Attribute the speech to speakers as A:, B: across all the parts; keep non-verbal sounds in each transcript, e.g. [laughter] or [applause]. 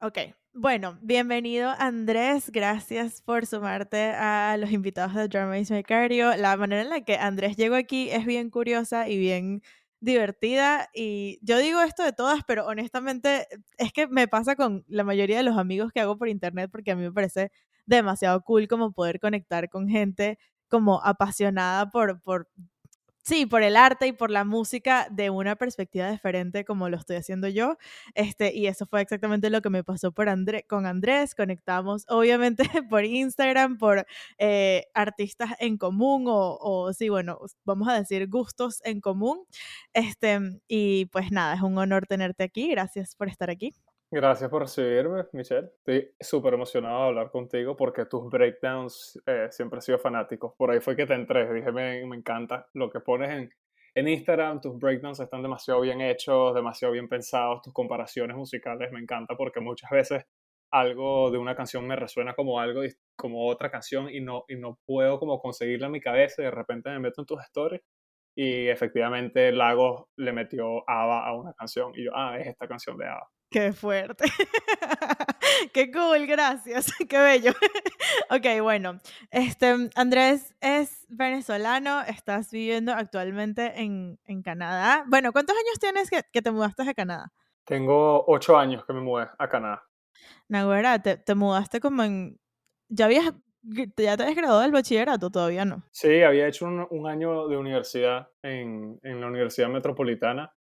A: Ok, bueno, bienvenido Andrés, gracias por sumarte a los invitados de Drama is Cario. La manera en la que Andrés llegó aquí es bien curiosa y bien divertida y yo digo esto de todas, pero honestamente es que me pasa con la mayoría de los amigos que hago por internet porque a mí me parece demasiado cool como poder conectar con gente como apasionada por, por Sí, por el arte y por la música de una perspectiva diferente como lo estoy haciendo yo. Este, y eso fue exactamente lo que me pasó por André, con Andrés. Conectamos obviamente [laughs] por Instagram, por eh, artistas en común o, o, sí, bueno, vamos a decir gustos en común. Este, y pues nada, es un honor tenerte aquí. Gracias por estar aquí.
B: Gracias por recibirme, Michelle. Estoy súper emocionado de hablar contigo porque tus breakdowns eh, siempre han sido fanáticos. Por ahí fue que te entré. Dije, me, me encanta lo que pones en, en Instagram. Tus breakdowns están demasiado bien hechos, demasiado bien pensados. Tus comparaciones musicales me encanta porque muchas veces algo de una canción me resuena como algo como otra canción y no, y no puedo como conseguirla en mi cabeza y de repente me meto en tus stories y efectivamente Lagos le metió ABBA a una canción y yo, ah, es esta canción de ABBA.
A: Qué fuerte. [laughs] Qué cool, gracias. [laughs] Qué bello. [laughs] ok, bueno. Este, Andrés es venezolano, estás viviendo actualmente en, en Canadá. Bueno, ¿cuántos años tienes que, que, te mudaste a Canadá?
B: Tengo ocho años que me mudé a Canadá.
A: Nahuera, te, te mudaste como en... ¿Ya habías ¿Ya te habías graduado del bachillerato? Todavía no.
B: Sí, había hecho un, un año de universidad en, en, la Universidad Metropolitana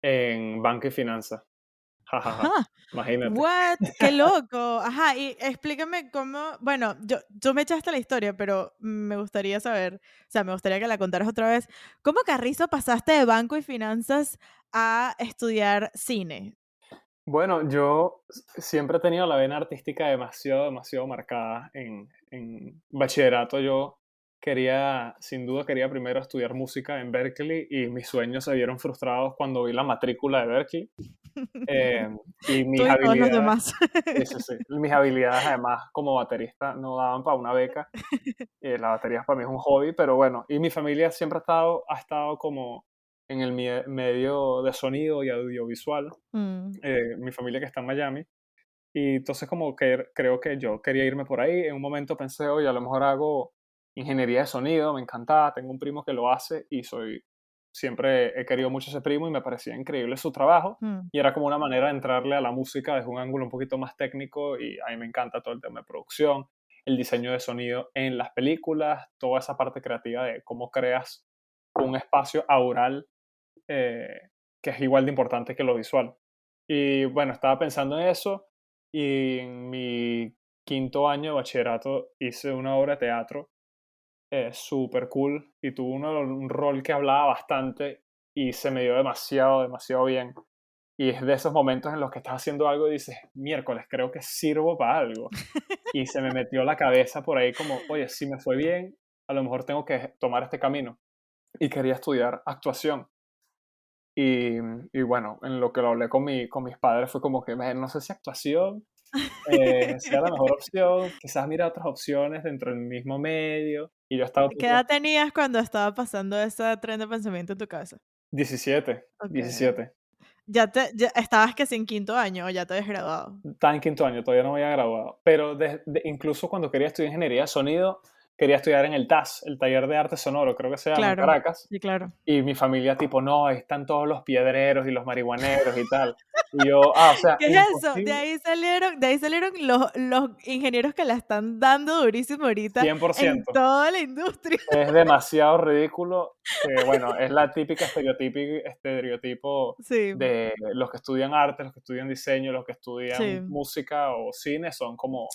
B: en Banca y Finanzas. Ajá, Imagínate.
A: What? ¡Qué [laughs] loco! Ajá, y explícame cómo, bueno, yo, tú me echaste la historia, pero me gustaría saber, o sea, me gustaría que la contaras otra vez. ¿Cómo, Carrizo, pasaste de banco y finanzas a estudiar cine?
B: Bueno, yo siempre he tenido la vena artística demasiado, demasiado marcada. En, en bachillerato yo quería, sin duda, quería primero estudiar música en Berkeley y mis sueños se vieron frustrados cuando vi la matrícula de Berkeley. Eh, [laughs] y mis habilidades, mis habilidades además como baterista no daban para una beca. [laughs] Eh, la batería para mí es un hobby, pero bueno, y mi familia siempre ha estado, ha estado como en el medio de sonido y audiovisual, mm. eh, mi familia que está en Miami. Y entonces como que creo que yo quería irme por ahí. En un momento pensé, oye, a lo mejor hago ingeniería de sonido, me encantaba, tengo un primo que lo hace y soy, siempre he querido mucho ese primo y me parecía increíble su trabajo mm. y era como una manera de entrarle a la música desde un ángulo un poquito más técnico y a mí me encanta todo el tema de producción, el diseño de sonido en las películas, toda esa parte creativa de cómo creas un espacio aural eh, que es igual de importante que lo visual. Y bueno, estaba pensando en eso y en mi quinto año de bachillerato hice una obra de teatro eh, súper cool y tuvo un rol que hablaba bastante y se me dio demasiado, demasiado bien. Y es de esos momentos en los que estás haciendo algo y dices, miércoles, creo que sirvo para algo. [laughs] Y se me metió la cabeza por ahí como, oye, si me fue bien, a lo mejor tengo que tomar este camino. Y quería estudiar actuación. Y, y, bueno, en lo que lo hablé con, mi, con mis padres fue como que, no sé si actuación eh, sea la mejor opción, quizás mira otras opciones dentro del mismo medio. Y yo estaba...
A: ¿Qué edad tenías cuando estaba pasando ese tren de pensamiento en tu casa?
B: 17, 17.
A: ¿Ya, te, ya estabas que en quinto año o ya te habías graduado?
B: Estaba en quinto año, todavía no me había graduado. Pero incluso cuando quería estudiar ingeniería de sonido, quería estudiar en el TAS, el taller de arte sonoro, creo que se llama en Caracas.
A: Sí, claro.
B: Y mi familia, tipo, no, ahí están todos los piedreros y los marihuaneros y tal. Y yo, ah, o sea. [laughs]
A: ¿Qué es eso? De ahí salieron, de ahí salieron los, los ingenieros que la están dando durísimo ahorita. 100%. En toda la industria. [laughs]
B: Es demasiado ridículo. Que, bueno, es la típica estereotipo [laughs] de los que estudian arte, los que estudian diseño, los que estudian música o cine, son como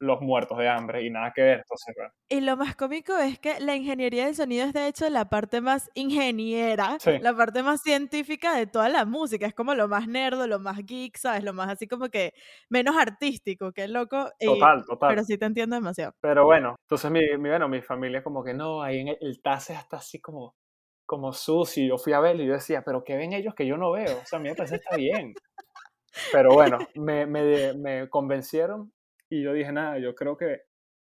B: los muertos de hambre y nada que ver. Entonces, bueno
A: lo más cómico es que la ingeniería del sonido es de hecho la parte más ingeniera, la parte más científica de toda la música. Es como lo más nerdo, lo más geek, ¿sabes? Lo más así como que menos artístico, que loco.
B: Total, total.
A: Pero sí te entiendo demasiado.
B: Pero bueno, entonces mi, mi, bueno, mi familia como que no, ahí en el, el TAS está así como, como sucio. Yo fui a verlo y yo decía, pero ¿qué ven ellos que yo no veo? O sea, a mí me parece está bien. Pero bueno, me, me, me convencieron y yo dije, nada, yo creo que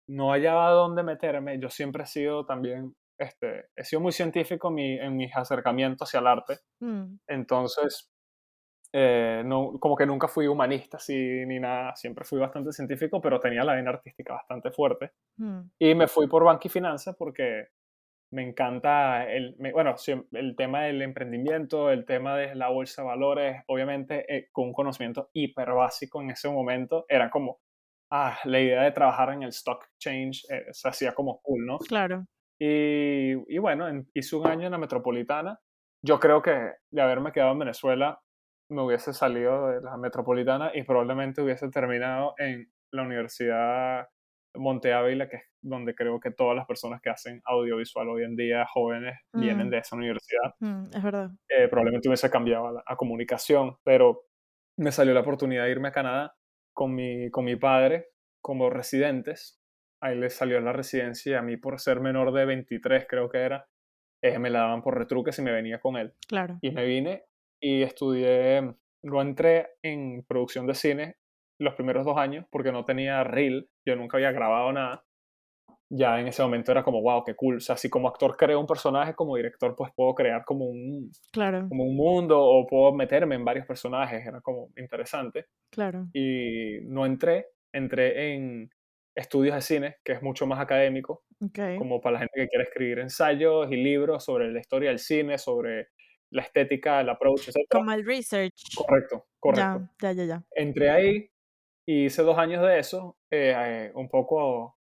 B: no hallaba dónde meterme. Yo siempre he sido también, este, he sido muy científico en, mis acercamientos hacia el arte. Mm. Entonces, Eh, no, como que nunca fui humanista así, ni nada, siempre fui bastante científico, pero tenía la vena artística bastante fuerte.
A: Mm,
B: Y me fui por banca y finanzas porque me encanta el, me- bueno, el tema del emprendimiento, el tema de la bolsa de valores, obviamente eh, con un conocimiento hiper básico en ese momento, era como, ah, la idea de trabajar en el stock exchange eh, se hacía como cool, ¿no?
A: claro.
B: Y, y bueno, en- hice un año en la metropolitana. Yo creo que de haberme quedado en Venezuela, me hubiese salido de la metropolitana y probablemente hubiese terminado en la Universidad Monte Ávila, que es donde creo que todas las personas que hacen audiovisual hoy en día, jóvenes, vienen
A: Mm.
B: de esa universidad.
A: Mm, es verdad.
B: Eh, probablemente hubiese cambiado a, la- a comunicación, pero me salió la oportunidad de irme a Canadá con mi, con mi padre como residentes. Ahí le salió la residencia y a mí por ser menor de 23 creo que era, eh, me la daban por retruque si me venía con él.
A: Claro.
B: Y me vine y estudié, no entré en producción de cine los primeros dos años porque no tenía reel, yo nunca había grabado nada. Ya en ese momento era como, wow, qué cool. O sea, si como actor creo un personaje, como director pues puedo crear como un,
A: Claro.
B: como un mundo o puedo meterme en varios personajes, era como interesante.
A: Claro.
B: Y no entré, entré en estudios de cine, que es mucho más académico,
A: Ok.
B: como para la gente que quiere escribir ensayos y libros sobre la historia del cine, sobre la estética, el approach, etc.
A: Como el research.
B: Correcto, correcto.
A: Ya, ya, ya, ya.
B: Entré ahí y hice dos años de eso, eh, eh, un poco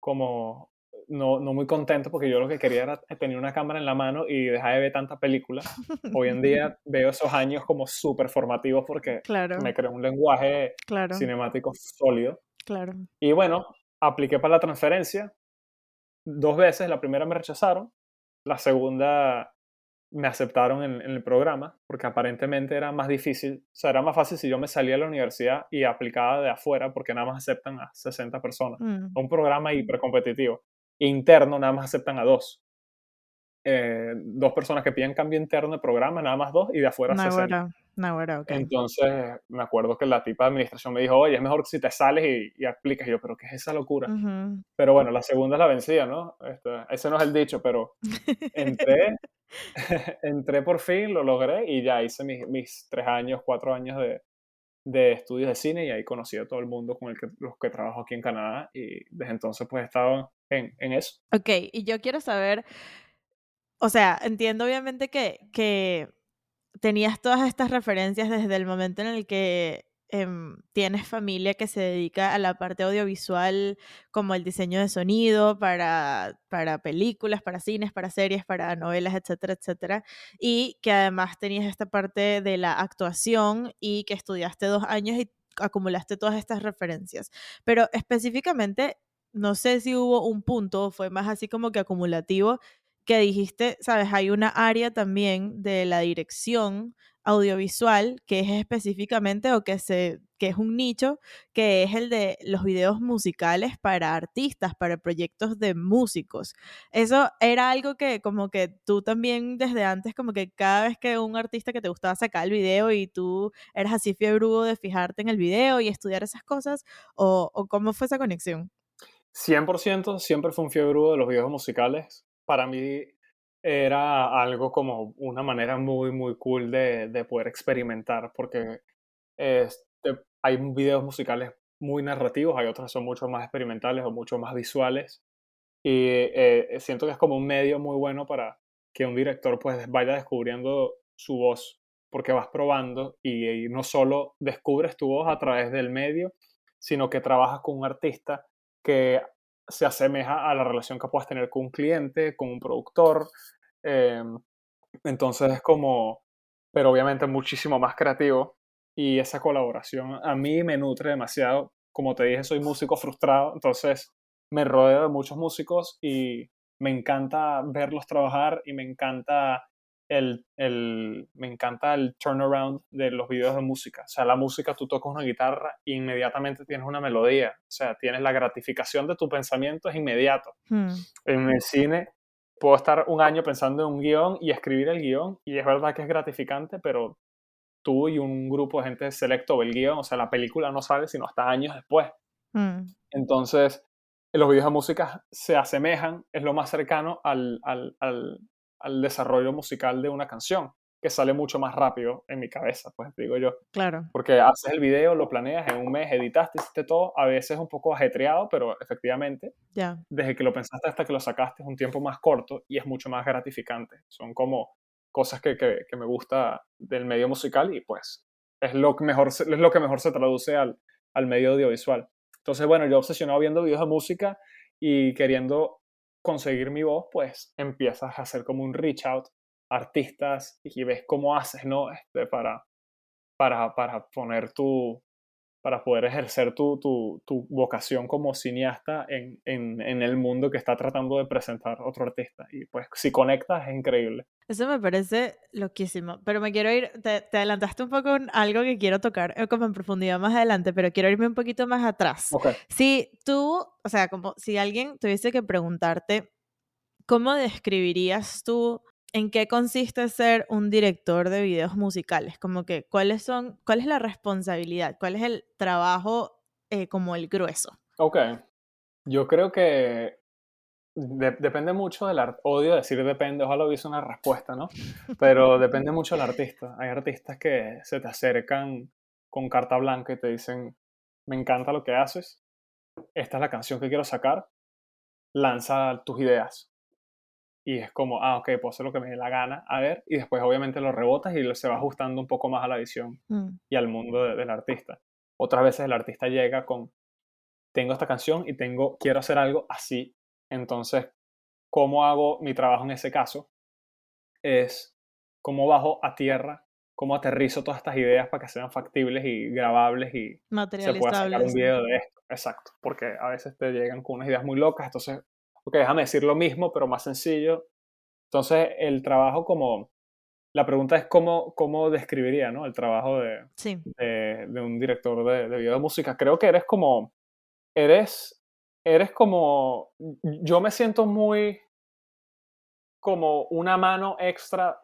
B: como no, no muy contento porque yo lo que quería era tener una cámara en la mano y dejar de ver tanta película. Hoy en [laughs] día veo esos años como súper formativos porque
A: Claro,
B: me creó un lenguaje
A: claro,
B: cinemático sólido.
A: claro.
B: Y bueno, apliqué para la transferencia dos veces. La primera me rechazaron, la segunda me aceptaron en, en el programa porque aparentemente era más difícil. O sea, era más fácil si yo me salía de la universidad y aplicaba de afuera porque nada más aceptan a 60 personas.
A: Mm,
B: Un programa hipercompetitivo. Interno nada más aceptan a dos. Eh, dos personas que piden cambio interno de programa, nada más dos, y de afuera 60.
A: Naguará, Naguará, ok.
B: Entonces, me acuerdo que la tipa de administración me dijo, oye, es mejor que si te sales y, y aplicas. Y yo, pero ¿qué es esa locura?
A: Ujú.
B: Pero bueno, la segunda es la vencida, ¿no? Este, ese no es el dicho, pero [laughs] entré, [laughs] entré por fin, lo logré y ya hice mis, mis tres años, cuatro años de, de estudios de cine y ahí conocí a todo el mundo con el que, los que trabajo aquí en Canadá y desde entonces pues he estado en, en eso.
A: Ok, y yo quiero saber, o sea, entiendo obviamente que, que tenías todas estas referencias desde el momento en el que em, tienes familia que se dedica a la parte audiovisual, como el diseño de sonido para, para películas, para cines, para series, para novelas, etcétera, etcétera. Y que además tenías esta parte de la actuación y que estudiaste dos años y acumulaste todas estas referencias. Pero específicamente, no sé si hubo un punto, fue más así como que acumulativo, que dijiste, sabes, hay una área también de la dirección audiovisual que es específicamente o que se que es un nicho que es el de los videos musicales para artistas, para proyectos de músicos. Eso era algo que como que tú también desde antes como que cada vez que un artista que te gustaba sacar el video y tú eras así fiebrudo de fijarte en el video y estudiar esas cosas o, o cómo fue esa conexión?
B: 100% siempre fue un fiebrudo de los videos musicales. Para mí era algo como una manera muy, muy cool de, de poder experimentar, porque este, hay videos musicales muy narrativos, hay otros que son mucho más experimentales o mucho más visuales. Y eh, siento que es como un medio muy bueno para que un director pues vaya descubriendo su voz, porque vas probando y, y no solo descubres tu voz a través del medio, sino que trabajas con un artista que se asemeja a la relación que puedas tener con un cliente, con un productor. eh, entonces es como, pero obviamente muchísimo más creativo y esa colaboración a mí me nutre demasiado. Como te dije, soy músico frustrado, entonces me rodeo de muchos músicos y me encanta verlos trabajar y me encanta el, el, me encanta el turnaround de los videos de música. O sea, la música, tú tocas una guitarra e inmediatamente tienes una melodía. O sea, tienes la gratificación de tu pensamiento, es inmediato.
A: Hmm,
B: En el cine puedo estar un año pensando en un guion y escribir el guion y es verdad que es gratificante, pero tú y un grupo de gente selecto ve el guion, o sea, la película no sale sino hasta años después.
A: hmm,
B: Entonces, los videos de música se asemejan, es lo más cercano al, al, al, al desarrollo musical de una canción. que sale mucho más rápido en mi cabeza, pues digo yo.
A: Claro.
B: Porque haces el video, lo planeas en un mes, editaste, hiciste todo, a veces un poco ajetreado, pero efectivamente,
A: Ya.
B: desde que lo pensaste hasta que lo sacaste es un tiempo más corto y es mucho más gratificante. Son como cosas que, que, que me gusta del medio musical y pues es lo que mejor, se- es lo que mejor se traduce al, al medio audiovisual. Entonces, bueno, yo obsesionado viendo videos de música y queriendo conseguir mi voz, pues empiezas a hacer como un reach out a artistas y ves cómo haces, ¿no? Este, para, para, para poner tu, para poder ejercer tu, tu, tu vocación como cineasta en, en, en el mundo que está tratando de presentar otro artista. Y pues si conectas es increíble.
A: Eso me parece loquísimo, pero me quiero ir, te, te adelantaste un poco en algo que quiero tocar eh, como en profundidad más adelante, pero quiero irme un poquito más atrás.
B: Ok.
A: Si tú, o sea, como si alguien tuviese que preguntarte, ¿cómo describirías tú en qué consiste ser un director de videos musicales? Como que, ¿cuáles son, cuál es la responsabilidad? ¿Cuál es el trabajo eh, como el grueso?
B: Ok. Yo creo que de- depende mucho del art- Odio decir depende, ojalá hubiese una respuesta, ¿no? Pero depende mucho del artista. Hay artistas que se te acercan con carta blanca y te dicen, me encanta lo que haces, esta es la canción que quiero sacar, lanza tus ideas. Y es como, ah, ok, puedo hacer lo que me dé la gana, a ver, y después obviamente lo rebotas y se va ajustando un poco más a la visión
A: Mm,
B: y al mundo de- del artista. Otras veces el artista llega con, tengo esta canción y tengo, quiero hacer algo así. Entonces, ¿cómo hago mi trabajo en ese caso? Es cómo bajo a tierra, cómo aterrizo todas estas ideas para que sean factibles y grabables y se pueda sacar un video de esto. Exacto, porque a veces te llegan con unas ideas muy locas, entonces, ok, déjame decir lo mismo, pero más sencillo. Entonces, el trabajo como, la pregunta es cómo, cómo describiría, ¿no? El trabajo de,
A: Sí,
B: de, de un director de, de video de música. Creo que eres como, eres, eres como, yo me siento muy como una mano extra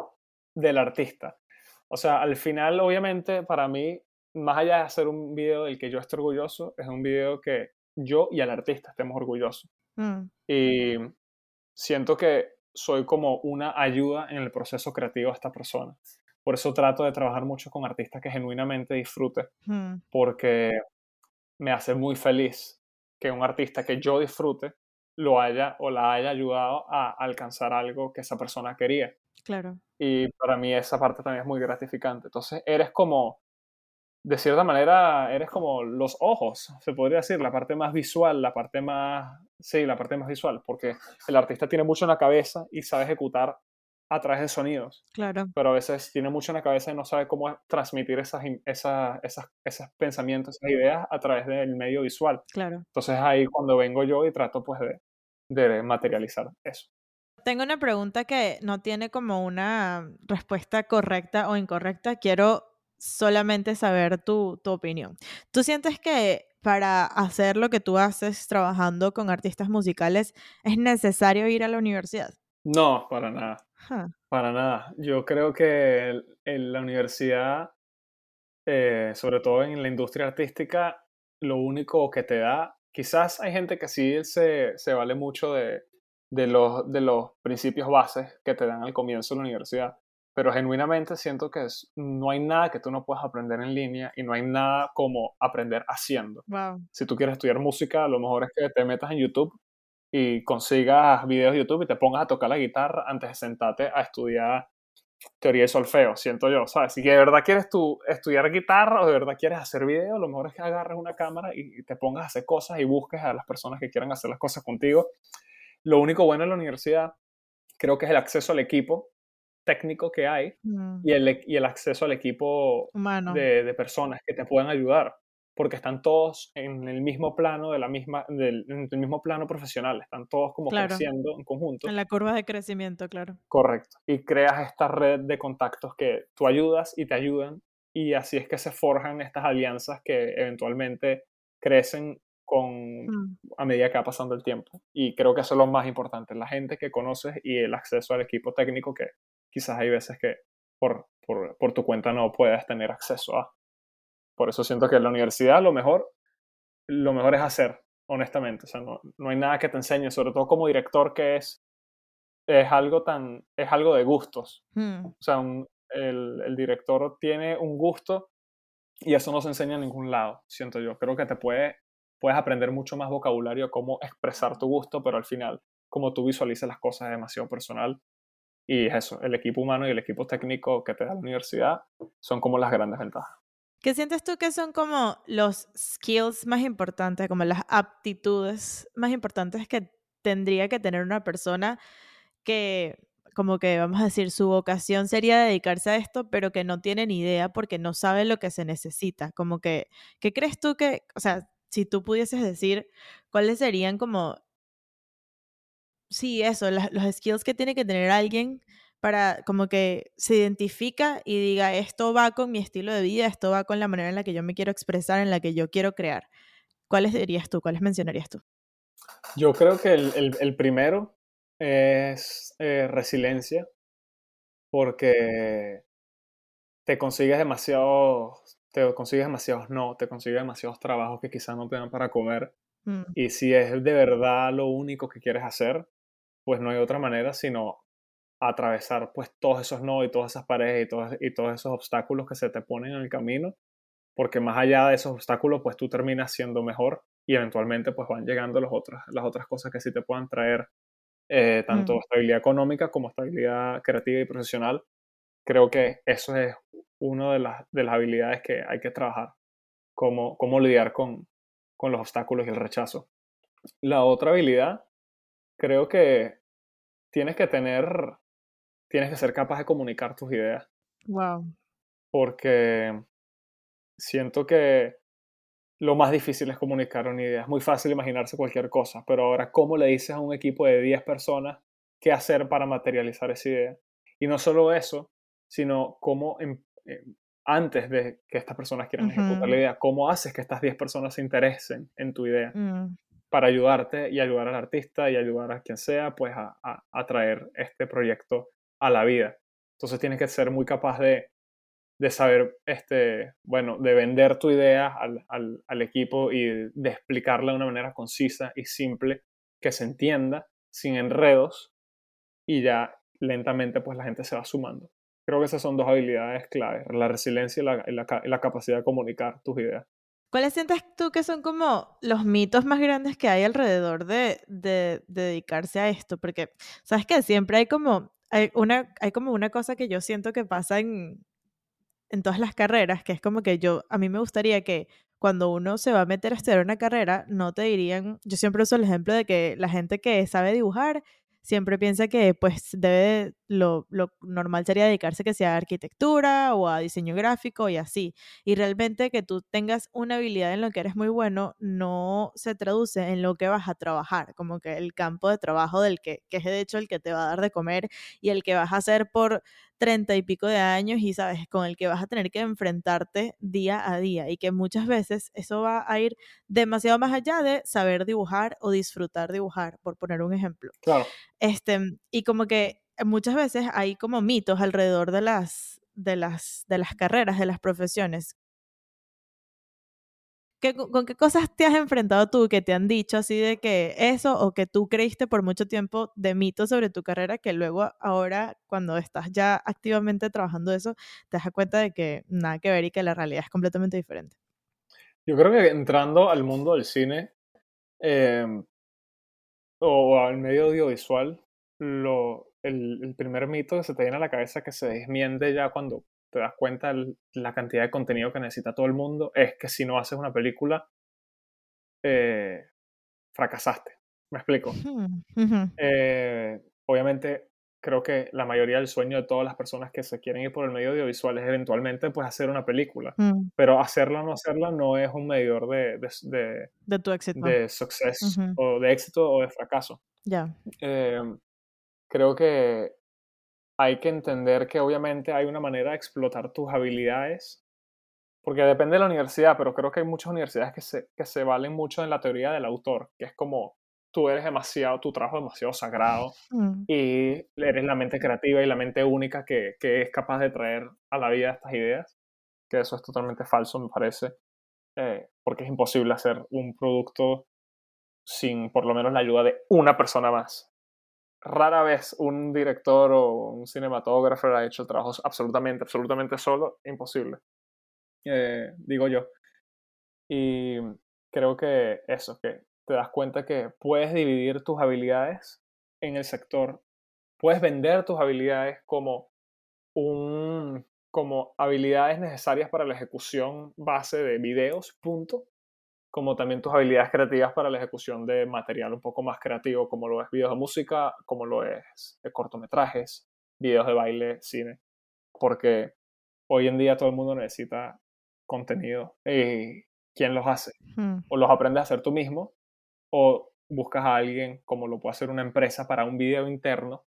B: del artista. O sea, al final, obviamente, para mí, más allá de hacer un video del que yo esté orgulloso, es un video que yo y el artista estemos orgullosos.
A: Mm,
B: Y siento que soy como una ayuda en el proceso creativo de esta persona. Por eso trato de trabajar mucho con artistas que genuinamente disfrute
A: mm,
B: porque me hace muy feliz que un artista que yo disfrute lo haya o la haya ayudado a alcanzar algo que esa persona quería.
A: claro.
B: Y para mí esa parte también es muy gratificante. Entonces, eres como, de cierta manera, eres como los ojos, se podría decir, la parte más visual, la parte más, sí, la parte más visual, porque el artista tiene mucho en la cabeza y sabe ejecutar a través de sonidos
A: Claro,
B: pero a veces tiene mucho en la cabeza y no sabe cómo transmitir esas, esas, esas, esos pensamientos, esas ideas a través del medio visual.
A: claro.
B: Entonces ahí cuando vengo yo y trato pues de, de materializar eso.
A: Tengo una pregunta que no tiene como una respuesta correcta o incorrecta. Quiero solamente saber tu, tu opinión. ¿Tú sientes que para hacer lo que tú haces trabajando con artistas musicales es necesario ir a la universidad?
B: No, para nada,
A: Huh,
B: para nada. Yo creo que en la universidad, eh, sobre todo en la industria artística, lo único que te da, quizás hay gente que sí se, se vale mucho de, de los, de los principios bases que te dan al comienzo de la universidad, pero genuinamente siento que es- no hay nada que tú no puedas aprender en línea y no hay nada como aprender haciendo.
A: wow.
B: Si tú quieres estudiar música, lo mejor es que te metas en YouTube y consigas videos de YouTube y te pongas a tocar la guitarra antes de sentarte a estudiar teoría de solfeo, siento yo, ¿sabes? Si de verdad quieres tú estudiar guitarra o de verdad quieres hacer video, lo mejor es que agarres una cámara y te pongas a hacer cosas y busques a las personas que quieran hacer las cosas contigo. Lo único bueno en la universidad creo que es el acceso al equipo técnico que hay
A: Mm,
B: y el, y el acceso al equipo
A: humano.
B: de, de personas que te puedan ayudar, porque están todos en el mismo plano de la misma, del, mismo plano profesional, están todos como
A: Claro.
B: creciendo en conjunto.
A: En la curva de crecimiento, claro.
B: Correcto. Y creas esta red de contactos que tú ayudas y te ayudan, y así es que se forjan estas alianzas que eventualmente crecen con,
A: Mm,
B: a medida que va pasando el tiempo. Y creo que eso es lo más importante, la gente que conoces y el acceso al equipo técnico que quizás hay veces que por, por, por tu cuenta no puedes tener acceso a. Por eso siento que en la universidad lo mejor, lo mejor es hacer, honestamente. O sea, no, no hay nada que te enseñe, sobre todo como director que es, es algo tan, es algo de gustos.
A: mm,
B: O sea, un- el, el director tiene un gusto y eso no se enseña en ningún lado, siento yo. Creo que te puede, puedes aprender mucho más vocabulario, cómo expresar tu gusto, pero al final, como tú visualizas las cosas es demasiado personal. Y eso, el equipo humano y el equipo técnico que te da la universidad son como las grandes ventajas.
A: ¿Qué sientes tú que son como los skills más importantes, como las aptitudes más importantes que tendría que tener una persona que como que vamos a decir, su vocación sería dedicarse a esto, pero que no tiene ni idea porque no sabe lo que se necesita. Como que, ¿qué crees tú que, o sea, si tú pudieses decir cuáles serían como, sí, eso, los skills que tiene que tener alguien para como que se identifica y diga, esto va con mi estilo de vida, esto va con la manera en la que yo me quiero expresar, en la que yo quiero crear. ¿Cuáles dirías tú? ¿Cuáles mencionarías tú?
B: Yo creo que el, el primero es eh, resiliencia, porque te consigues demasiados, te consigues demasiados no, te consigues demasiados trabajos que quizás no te dan para comer. Mm. Y si es de verdad lo único que quieres hacer, pues no hay otra manera sino atravesar pues todos esos no y todas esas paredes y todos, y todos esos obstáculos que se te ponen en el camino, porque más allá de esos obstáculos pues tú terminas siendo mejor y eventualmente pues van llegando los otros, las otras cosas que sí te puedan traer eh, tanto mm. estabilidad económica como estabilidad creativa y profesional. Creo que eso es una de las, de las habilidades que hay que trabajar, cómo, cómo lidiar con, con los obstáculos y el rechazo. La otra habilidad, creo que tienes que tener, tienes que ser capaz de comunicar tus ideas.
A: Wow.
B: Porque siento que lo más difícil es comunicar una idea. Es muy fácil imaginarse cualquier cosa, pero ahora, ¿cómo le dices a un equipo de 10 personas qué hacer para materializar esa idea? Y no solo eso, sino cómo em, em, antes de que estas personas quieran ejecutar la idea, cómo haces que estas 10 personas se interesen en tu idea mm. Para ayudarte y ayudar al artista y ayudar a quien sea, pues a, a traer este proyecto a la vida. Entonces tienes que ser muy capaz de de saber, este, bueno, de vender tu idea al, al, equipo y de explicarla de una manera concisa y simple, que se entienda, sin enredos, y ya lentamente pues la gente se va sumando. Creo que esas son dos habilidades claves, la resiliencia y la, la, la capacidad de comunicar tus ideas.
A: ¿Cuáles sientes tú que son como los mitos más grandes que hay alrededor de, de, de dedicarse a esto? Porque, ¿sabes que Siempre hay como, hay, una, hay como una cosa que yo siento que pasa en, en todas las carreras, que es como que yo, a mí me gustaría que cuando uno se va a meter a estudiar una carrera, no te dirían, yo siempre uso el ejemplo de que la gente que sabe dibujar siempre piensa que pues debe, lo, lo, normal sería dedicarse que sea a arquitectura o a diseño gráfico y así. Y realmente que tú tengas una habilidad en lo que eres muy bueno no se traduce en lo que vas a trabajar, como que el campo de trabajo del que, que es de hecho el que te va a dar de comer y el que vas a hacer por treinta y pico de años y sabes, con el que vas a tener que enfrentarte día a día y que muchas veces eso va a ir demasiado más allá de saber dibujar o disfrutar dibujar, por poner un ejemplo.
B: Claro.
A: Este, y como que muchas veces hay como mitos alrededor de las, de las, de las carreras, de las profesiones, ¿Con qué cosas te has enfrentado tú que te han dicho así de que eso o que tú creíste por mucho tiempo de mitos sobre tu carrera que luego ahora cuando estás ya activamente trabajando eso te das cuenta de que nada que ver y que la realidad es completamente diferente?
B: Yo creo que entrando al mundo del cine em, o al medio audiovisual, lo, el, primer mito que se te viene a la cabeza que se desmiente ya cuando te das cuenta de la cantidad de contenido que necesita todo el mundo, es que si no haces una película, eh, fracasaste. ¿Me explico? Eh, obviamente, creo que la mayoría del sueño de todas las personas que se quieren ir por el medio audiovisual es eventualmente pues hacer una película. Mm. Pero hacerla o no hacerla no es un medidor de, de,
A: de, tu éxito.
B: De success o de éxito o de fracaso.
A: Ya.
B: Eh, creo que hay que entender que obviamente hay una manera de explotar tus habilidades, porque depende de la universidad, pero creo que hay muchas universidades que se, que se valen mucho en la teoría del autor, que es como tú eres demasiado, tu trabajo es demasiado sagrado mm. y eres la mente creativa y la mente única que, que, es capaz de traer a la vida estas ideas, que eso es totalmente falso, me parece, eh, porque es imposible hacer un producto sin por lo menos la ayuda de una persona más. Rara vez un director o un cinematógrafo ha hecho el trabajo absolutamente, absolutamente solo, imposible, eh, digo yo. Y creo que eso, que te das cuenta que puedes dividir tus habilidades en el sector, puedes vender tus habilidades como un como habilidades necesarias para la ejecución base de videos, punto, como también tus habilidades creativas para la ejecución de material un poco más creativo, como lo es videos de música, como lo es de cortometrajes, videos de baile, cine, porque hoy en día todo el mundo necesita contenido y quién los hace.
A: Hmm.
B: O los aprendes a hacer tú mismo o buscas a alguien como lo puede hacer una empresa para un video interno.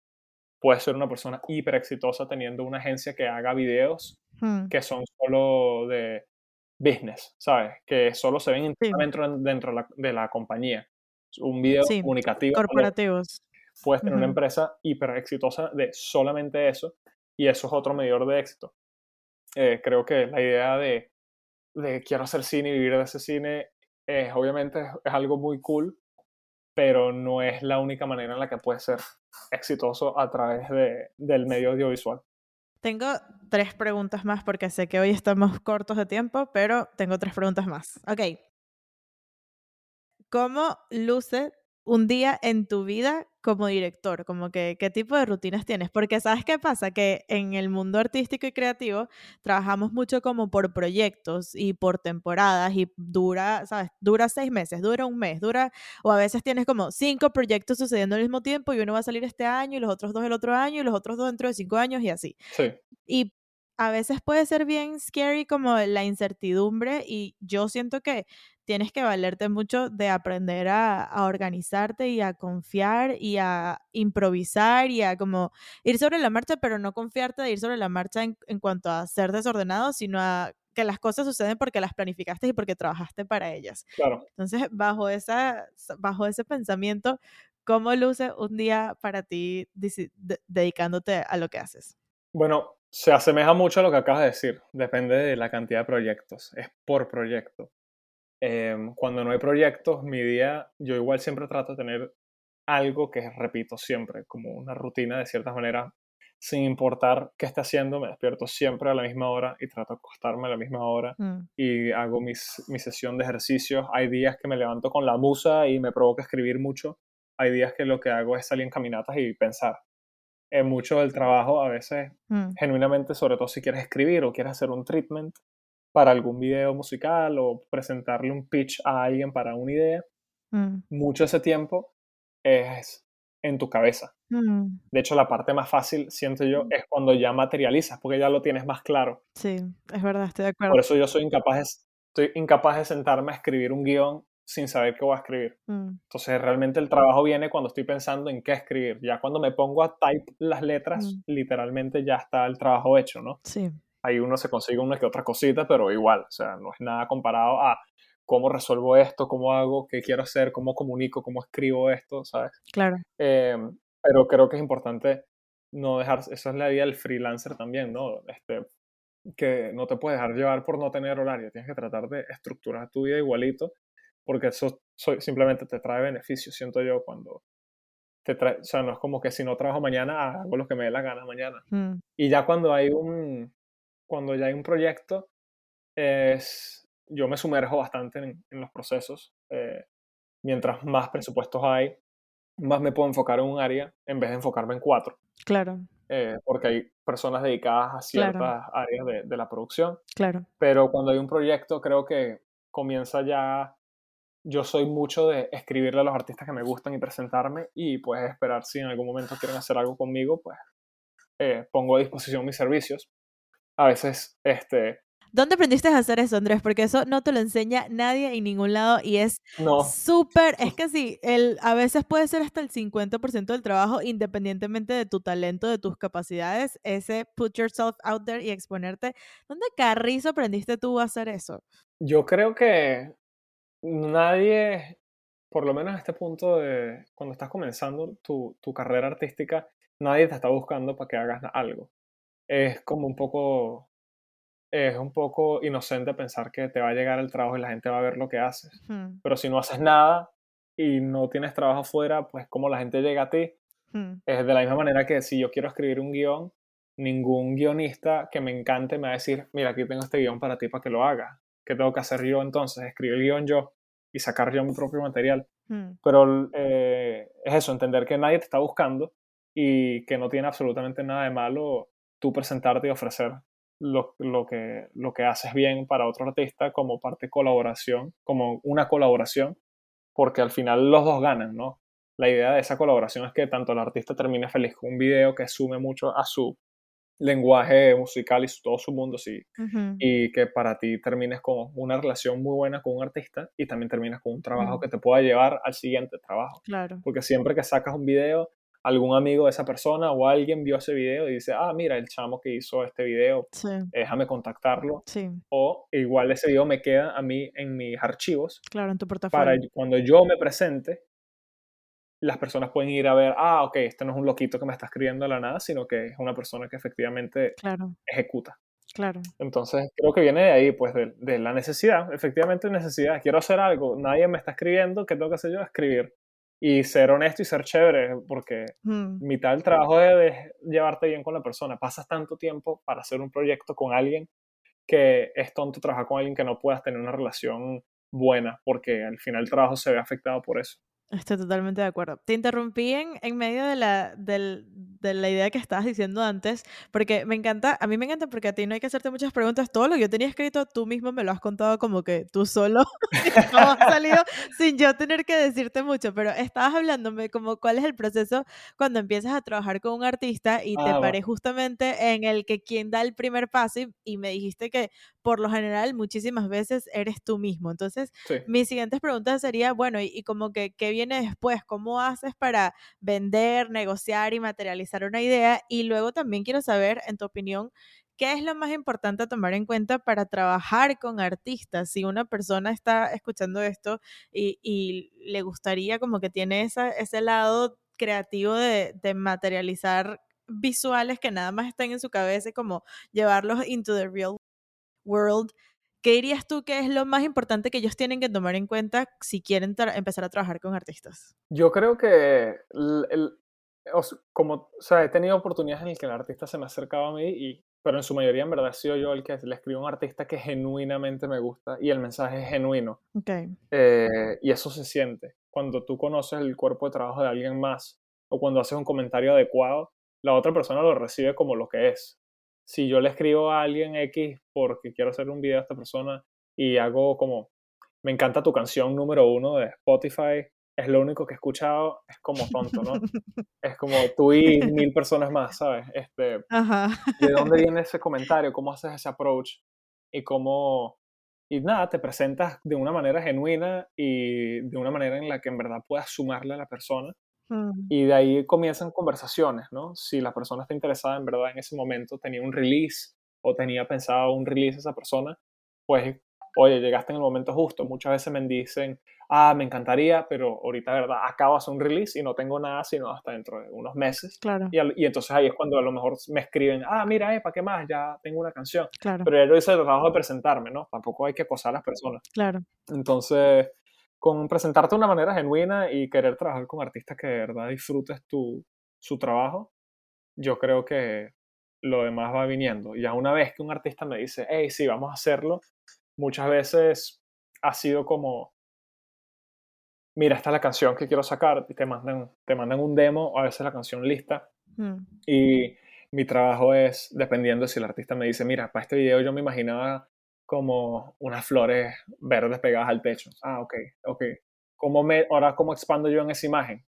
B: Puedes ser una persona hiper exitosa teniendo una agencia que haga videos
A: Hmm.
B: que son solo de business, ¿sabes? Que solo se ven internamente dentro, dentro de, la, de la compañía. Un video
A: Sí,
B: comunicativo.
A: Corporativos.
B: Puedes tener una
A: Ujú.
B: empresa hiper exitosa de solamente eso y eso es otro medidor de éxito. Eh, creo que la idea de, de quiero hacer cine y vivir de ese cine es obviamente es, es algo muy cool, pero no es la única manera en la que puedes ser exitoso a través de, del medio audiovisual.
A: Tengo tres preguntas más porque sé que hoy estamos cortos de tiempo, pero tengo tres preguntas más. Ok. ¿Cómo luce un día en tu vida como director? Como que, ¿qué tipo de rutinas tienes? Porque ¿sabes qué pasa? Que en el mundo artístico y creativo trabajamos mucho como por proyectos y por temporadas y dura, ¿sabes? Dura seis meses, dura un mes, dura, o a veces tienes como cinco proyectos sucediendo al mismo tiempo y uno va a salir este año y los otros dos el otro año y los otros dos dentro de cinco años y así.
B: Sí,
A: Y a veces puede ser bien scary como la incertidumbre y yo siento que tienes que valerte mucho de aprender a, a organizarte y a confiar y a improvisar y a como ir sobre la marcha, pero no confiarte de ir sobre la marcha en, en cuanto a ser desordenado, sino a que las cosas suceden porque las planificaste y porque trabajaste para ellas.
B: claro.
A: Entonces, bajo, esa, bajo ese pensamiento, ¿cómo luce un día para ti de- dedicándote a lo que haces?
B: Bueno, se asemeja mucho a lo que acabas de decir. Depende de la cantidad de proyectos. Es por proyecto. Em, cuando no hay proyectos, mi día, yo igual siempre trato de tener algo que repito siempre, como una rutina de cierta manera, sin importar qué esté haciendo, me despierto siempre a la misma hora y trato de acostarme a la misma hora
A: Mm,
B: y hago mis, mi sesión de ejercicios. Hay días que me levanto con la musa y me provoca escribir mucho. Hay días que lo que hago es salir en caminatas y pensar. En mucho del trabajo, a veces,
A: mm,
B: genuinamente, sobre todo si quieres escribir o quieres hacer un treatment para algún video musical o presentarle un pitch a alguien para una idea,
A: mm,
B: mucho de ese tiempo es en tu cabeza.
A: mm.
B: De hecho, la parte más fácil, siento yo, es cuando ya materializas, porque ya lo tienes más claro.
A: Sí, es verdad, estoy de acuerdo.
B: Por eso yo soy incapaz de, estoy incapaz de sentarme a escribir un guion sin saber qué voy a escribir.
A: Mm,
B: Entonces, realmente el trabajo viene cuando estoy pensando en qué escribir. Ya cuando me pongo a type las letras,
A: Mm.
B: literalmente ya está el trabajo hecho, ¿no?
A: sí,
B: Ahí uno se consigue una que otra cosita, pero igual, o sea, no es nada comparado a cómo resuelvo esto, cómo hago, qué quiero hacer, cómo comunico, cómo escribo esto, ¿sabes?
A: claro.
B: Eh, pero creo que es importante no dejar, eso es la vida del freelancer también, ¿no? Este, que no te puedes dejar llevar por no tener horario, tienes que tratar de estructurar tu vida igualito, porque eso so- simplemente te trae beneficios, siento yo, cuando te trae, o sea, no es como que si no trabajo mañana, hago lo que me dé la gana mañana.
A: Mm,
B: Y ya cuando hay un, cuando ya hay un proyecto, es, yo me sumerjo bastante en, en los procesos. eh, mientras más presupuestos hay, más me puedo enfocar en un área en vez de enfocarme en cuatro,
A: claro,
B: eh, porque hay personas dedicadas a ciertas
A: Claro.
B: áreas de, de la producción.
A: claro.
B: Pero cuando hay un proyecto, creo que comienza ya. Yo soy mucho de escribirle a los artistas que me gustan y presentarme, y pues esperar si en algún momento quieren hacer algo conmigo, pues eh, pongo a disposición mis servicios. A veces, este,
A: ¿Dónde aprendiste a hacer eso, Andrés? Porque eso no te lo enseña nadie en ningún lado y es
B: no,
A: súper, es que sí, el, a veces puede ser hasta el 50% del trabajo, independientemente de tu talento, de tus capacidades, ese put yourself out there y exponerte. ¿Dónde carrizo aprendiste tú a hacer eso?
B: yo creo que nadie, por lo menos a este punto de cuando estás comenzando tu, tu carrera artística, nadie te está buscando para que hagas algo. Es como un poco, es un poco inocente pensar que te va a llegar el trabajo y la gente va a ver lo que haces. Pero si no haces nada y no tienes trabajo fuera, pues como la gente llega a ti, Es de la misma manera que si yo quiero escribir un guion, ningún guionista que me encante me va a decir, mira, aquí tengo este guion para ti para que lo hagas. ¿Qué tengo que hacer yo entonces? Escribir el guion yo y sacar yo mi propio material. Pero eh, es eso, entender que nadie te está buscando y que no tiene absolutamente nada de malo tú presentarte y ofrecer lo, lo que, lo que haces bien para otro artista como parte colaboración, como una colaboración, porque al final los dos ganan, ¿no? La idea de esa colaboración es que tanto el artista termine feliz con un video que sume mucho a su lenguaje musical y su- todo su mundo, sí, y que para ti termines con una relación muy buena con un artista y también termines con un trabajo que te pueda llevar al siguiente trabajo.
A: Claro.
B: Porque siempre que sacas un video, algún amigo de esa persona o alguien vio ese video y dice, ah, mira, el chamo que hizo este video,
A: Sí,
B: déjame contactarlo.
A: sí,
B: O igual ese video me queda a mí en mis archivos
A: claro, en tu
B: para
A: portafolio.
B: cuando yo me presente, las personas pueden ir a ver, ah, ok, este no es un loquito que me está escribiendo de la nada, sino que es una persona que efectivamente
A: Claro,
B: ejecuta.
A: claro.
B: Entonces, creo que viene de ahí, pues, de, de la necesidad, efectivamente necesidad. Quiero hacer algo, nadie me está escribiendo, ¿qué tengo que hacer yo? Escribir. Y ser honesto y ser chévere, porque
A: Hmm,
B: mitad del trabajo es llevarte bien con la persona. Pasas tanto tiempo para hacer un proyecto con alguien que es tonto trabajar con alguien que no puedas tener una relación buena, porque al final el trabajo se ve afectado por eso.
A: Estoy totalmente de acuerdo. Te interrumpí en, en medio de la, del- de la idea que estabas diciendo antes, porque me encanta, a mí me encanta porque a ti no hay que hacerte muchas preguntas. Todo lo que yo tenía escrito, tú mismo me lo has contado como que tú solo, [laughs] y todo ha salido sin yo tener que decirte mucho, pero estabas hablándome como cuál es el proceso cuando empiezas a trabajar con un artista y te
B: Ah, va.
A: paré justamente en el que quien da el primer paso y, y me dijiste que por lo general muchísimas veces eres tú mismo. Entonces,
B: Sí.
A: mis siguientes preguntas sería, bueno, y, y como que, ¿qué viene después? ¿Cómo haces para vender, negociar y materializar una idea? Y luego también quiero saber, en tu opinión, ¿qué es lo más importante a tomar en cuenta para trabajar con artistas? Si una persona está escuchando esto y, y le gustaría como que tiene esa, ese lado creativo de, de materializar visuales que nada más están en su cabeza y como llevarlos into the real world, ¿qué dirías tú que es lo más importante que ellos tienen que tomar en cuenta si quieren empezar a trabajar con artistas?
B: Yo creo que, el, como, o sea, he tenido oportunidades en las que el artista se me ha acercado a mí, y, pero en su mayoría en verdad he sido yo el que le escribo a un artista que genuinamente me gusta y el mensaje es genuino.
A: Ok,
B: Eh, y eso se siente. Cuando tú conoces el cuerpo de trabajo de alguien más o cuando haces un comentario adecuado, la otra persona lo recibe como lo que es. Si yo le escribo a alguien X porque quiero hacer un video a esta persona y hago como, me encanta tu canción número uno de Spotify, es lo único que he escuchado, es como tonto, ¿no? [laughs] Es como tú y mil personas más, ¿sabes? Este,
A: Ajá,
B: ¿de dónde viene [laughs] ese comentario? ¿Cómo haces ese approach? Y cómo... Y nada, te presentas de una manera genuina y de una manera en la que en verdad puedas sumarle a la persona.
A: Mm,
B: Y de ahí comienzan conversaciones, ¿no? Si la persona está interesada en verdad en ese momento, tenía un release o tenía pensado un release esa persona, pues, oye, llegaste en el momento justo. Muchas veces me dicen, ah, me encantaría, pero ahorita, ¿verdad? Hacer un release y no tengo nada sino hasta dentro de unos meses.
A: claro,
B: Y, al- y entonces ahí es cuando a lo mejor me escriben, ah, mira, eh, ¿para qué más? Ya tengo una canción.
A: claro,
B: Pero ya yo hice el trabajo de presentarme, ¿no? Tampoco hay que acosar a las personas.
A: claro.
B: Entonces, con presentarte de una manera genuina y querer trabajar con artistas que de verdad disfrutes tu, su trabajo, yo creo que lo demás va viniendo. Ya una vez que un artista me dice, hey, sí, vamos a hacerlo, muchas veces ha sido como, mira, esta es la canción que quiero sacar, y te mandan, te mandan un demo, o a veces la canción lista,
A: Mm,
B: y mi trabajo es, dependiendo si el artista me dice, mira, para este video yo me imaginaba como unas flores verdes pegadas al techo. Ah, ok, ok. ¿Cómo me, ahora, ¿cómo expando yo en esa imagen?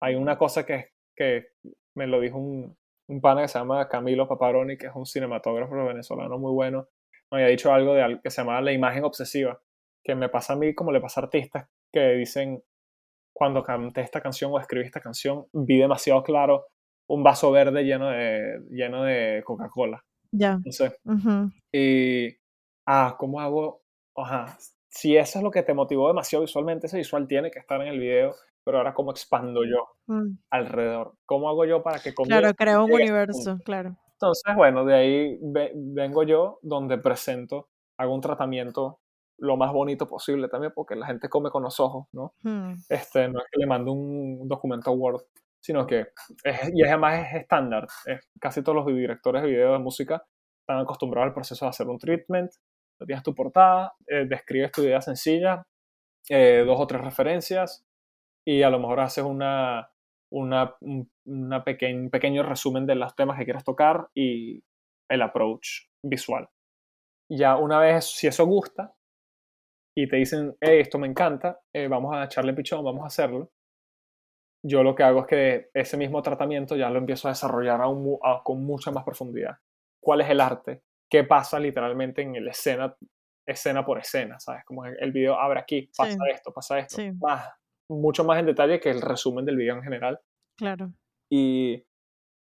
B: Hay una cosa que, que me lo dijo un, un pana que se llama Camilo Paparoni, que es un cinematógrafo venezolano muy bueno. Me había dicho algo de algo que se llama la imagen obsesiva, que me pasa a mí como le pasa a artistas que dicen, cuando canté esta canción o escribí esta canción, vi demasiado claro un vaso verde lleno de, lleno de Coca-Cola.
A: ya,
B: No sé.
A: ujú,
B: Y, ah, ¿cómo hago? Ajá, si eso es lo que te motivó demasiado visualmente, ese visual tiene que estar en el video, pero ahora ¿cómo expando yo
A: mm.
B: alrededor? ¿Cómo hago yo para que
A: Claro, crea un universo, claro,
B: Entonces, bueno, de ahí ve- vengo yo, donde presento, hago un tratamiento lo más bonito posible también, porque la gente come con los ojos, ¿no?
A: Mm,
B: Este, no es que le mando un documento Word sino que, es, y además es estándar, casi todos los directores de video de música están acostumbrados al proceso de hacer un treatment, tienes tu portada, eh, describes tu idea sencilla, eh, dos o tres referencias, y a lo mejor haces una, una, un pequeño resumen de los temas que quieras tocar y el approach visual. Ya una vez, si eso gusta, y te dicen, esto me encanta, eh, vamos a echarle pichón, vamos a hacerlo, yo lo que hago es que ese mismo tratamiento ya lo empiezo a desarrollar aún, con mucha más profundidad. ¿Cuál es el arte? ¿Qué pasa literalmente en la escena, escena por escena? ¿Sabes? Como el video abre aquí, pasa esto, pasa esto. Más, mucho más en detalle que el resumen del video en general.
A: Claro.
B: Y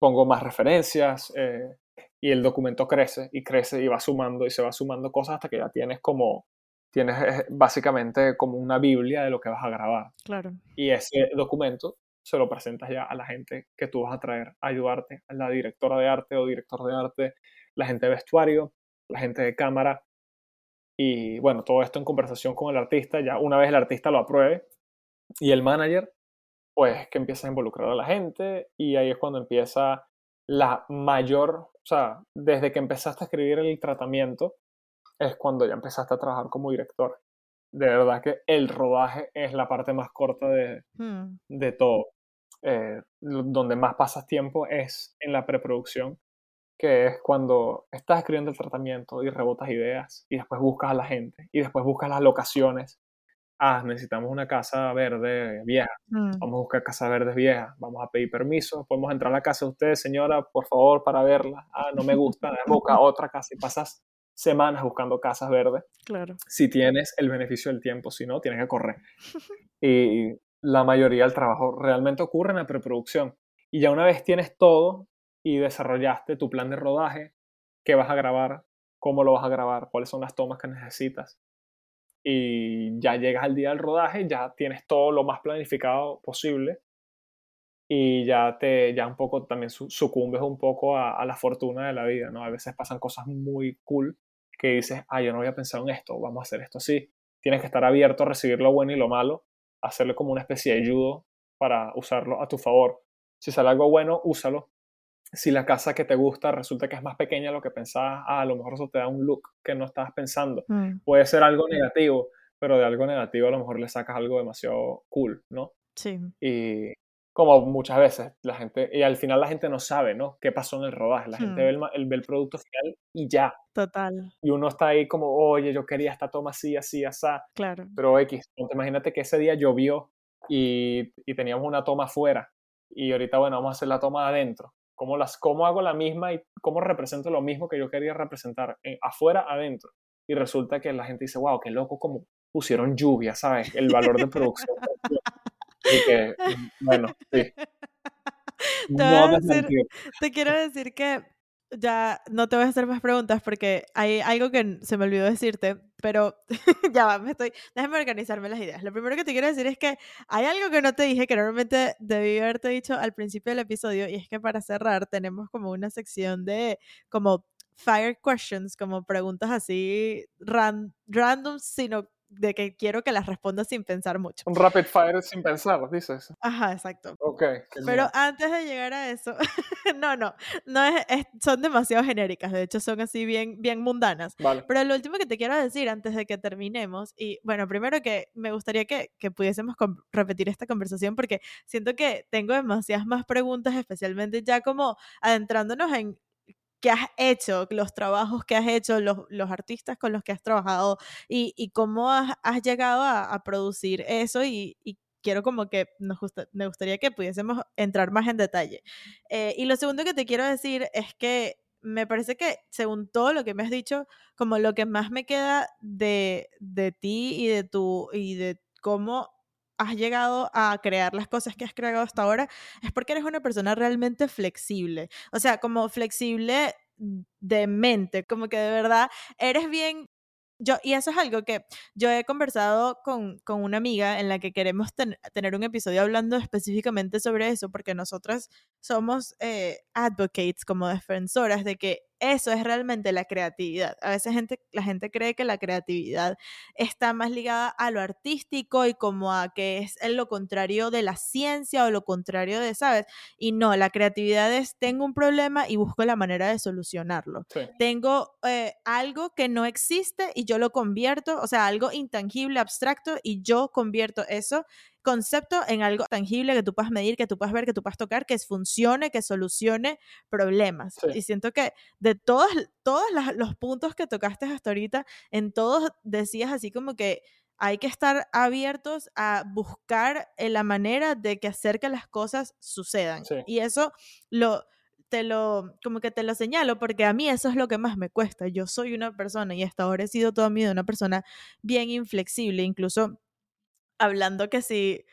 B: pongo más referencias eh, y el documento crece y crece y va sumando y se va sumando cosas hasta que ya tienes como tienes eh, básicamente como una biblia de lo que vas a grabar.
A: Claro.
B: Y ese documento se lo presentas ya a la gente que tú vas a traer a ayudarte, a la directora de arte o director de arte, la gente de vestuario, la gente de cámara. Y bueno, todo esto en conversación con el artista, ya una vez el artista lo apruebe y el manager, pues que empieza a involucrar a la gente y ahí es cuando empieza la mayor, o sea, desde que empezaste a escribir el tratamiento, es cuando ya empezaste a trabajar como director. De verdad que el rodaje es la parte más corta de, hmm. de todo. Eh, donde más pasas tiempo es en la preproducción, que es cuando estás escribiendo el tratamiento y rebotas ideas y después buscas a la gente y después buscas las locaciones. Ah, necesitamos una casa verde vieja. Mm. Vamos a buscar casa verde vieja. Vamos a pedir permiso. Podemos entrar a la casa de usted, señora, por favor, para verla. Ah, no me gusta. [laughs] Busca otra casa y pasas semanas buscando casas verdes.
A: Claro.
B: Si tienes el beneficio del tiempo, si no, tienes que correr. [laughs] Y la mayoría del trabajo realmente ocurre en la preproducción. Y ya una vez tienes todo y desarrollaste tu plan de rodaje, qué vas a grabar, cómo lo vas a grabar, cuáles son las tomas que necesitas, y ya llegas al día del rodaje, ya tienes todo lo más planificado posible y ya te ya un poco también sucumbes un poco a, la fortuna de la vida, ¿no? A veces pasan cosas muy cool que dices, ah, yo no había pensado en esto, vamos a hacer esto así. Tienes que estar abierto a recibir lo bueno y lo malo hacerle como una especie de judo para usarlo a tu favor. Si sale algo bueno, úsalo. Si la casa que te gusta resulta que es más pequeña de lo que pensabas, ah, a lo mejor eso te da un look que no estabas pensando. Mm. Puede ser algo negativo, pero de algo negativo a lo mejor le sacas algo demasiado cool, ¿no?
A: Sí.
B: Y como muchas veces la gente, y al final la gente no sabe, ¿no? ¿Qué pasó en el rodaje? La gente hmm. ve el, el, producto final y ya.
A: Total.
B: Y uno está ahí como, oye, yo quería esta toma así, así, así.
A: Claro.
B: Pero X, imagínate que ese día llovió y, y, teníamos una toma afuera y ahorita, bueno, vamos a hacer la toma adentro. ¿Cómo, las, ¿Cómo hago la misma y cómo represento lo mismo que yo quería representar en, afuera, adentro? Y resulta que la gente dice, wow, qué loco como pusieron lluvia, ¿sabes? El valor de producción. que, bueno, sí. [laughs]
A: Te, quiero decir que ya no te voy a hacer más preguntas porque hay algo que se me olvidó decirte, pero [laughs] ya va, me estoy, déjame organizarme las ideas. Lo primero que te quiero decir es que hay algo que no te dije que normalmente debí haberte dicho al principio del episodio y es que para cerrar tenemos como una sección de como fire questions, como preguntas así random, sino de que quiero que las respondas sin pensar mucho.
B: Un rapid fire sin pensar, dices.
A: Ajá, exacto.
B: Ok.
A: Pero antes de llegar a eso, [laughs] no, no, no es, son demasiado genéricas, de hecho son así bien, bien mundanas.
B: Vale.
A: Pero lo último que te quiero decir antes de que terminemos, y bueno, primero que me gustaría que, que pudiésemos repetir esta conversación porque siento que tengo demasiadas más preguntas, especialmente ya como adentrándonos en que has hecho, los trabajos que has hecho, los, los artistas con los que has trabajado y, y cómo has, llegado a, producir eso y, y quiero como que nos me gustaría que pudiésemos entrar más en detalle. Eh, y lo segundo que te quiero decir es que me parece que según todo lo que me has dicho, como lo que más me queda de, de ti y de tu y de cómo has llegado a crear las cosas que has creado hasta ahora es porque eres una persona realmente flexible. O sea, como flexible de mente, como que de verdad eres bien yo, y eso es algo que yo he conversado con, con una amiga en la que queremos tener un episodio hablando específicamente sobre eso, porque nosotras somos eh, advocates, como defensoras de que eso es realmente la creatividad. A veces gente, la gente cree que la creatividad está más ligada a lo artístico y como a que es lo contrario de la ciencia o lo contrario de, ¿sabes? Y no, la creatividad es, tengo un problema y busco la manera de solucionarlo. Tengo eh, algo que no existe y yo lo convierto, o sea, algo intangible, abstracto, y yo convierto eso concepto en algo tangible que tú puedas medir, que tú puedas ver, que tú puedas tocar, que funcione, que solucione problemas. Y siento que de todos, todos los puntos que tocaste hasta ahorita, en todos decías así como que hay que estar abiertos a buscar eh, la manera de que hacer que las cosas sucedan. Y eso lo te lo, como que te lo señalo, porque a mí eso es lo que más me cuesta. Yo soy una persona, y hasta ahora he sido toda mi vida una persona bien inflexible, incluso hablando que sí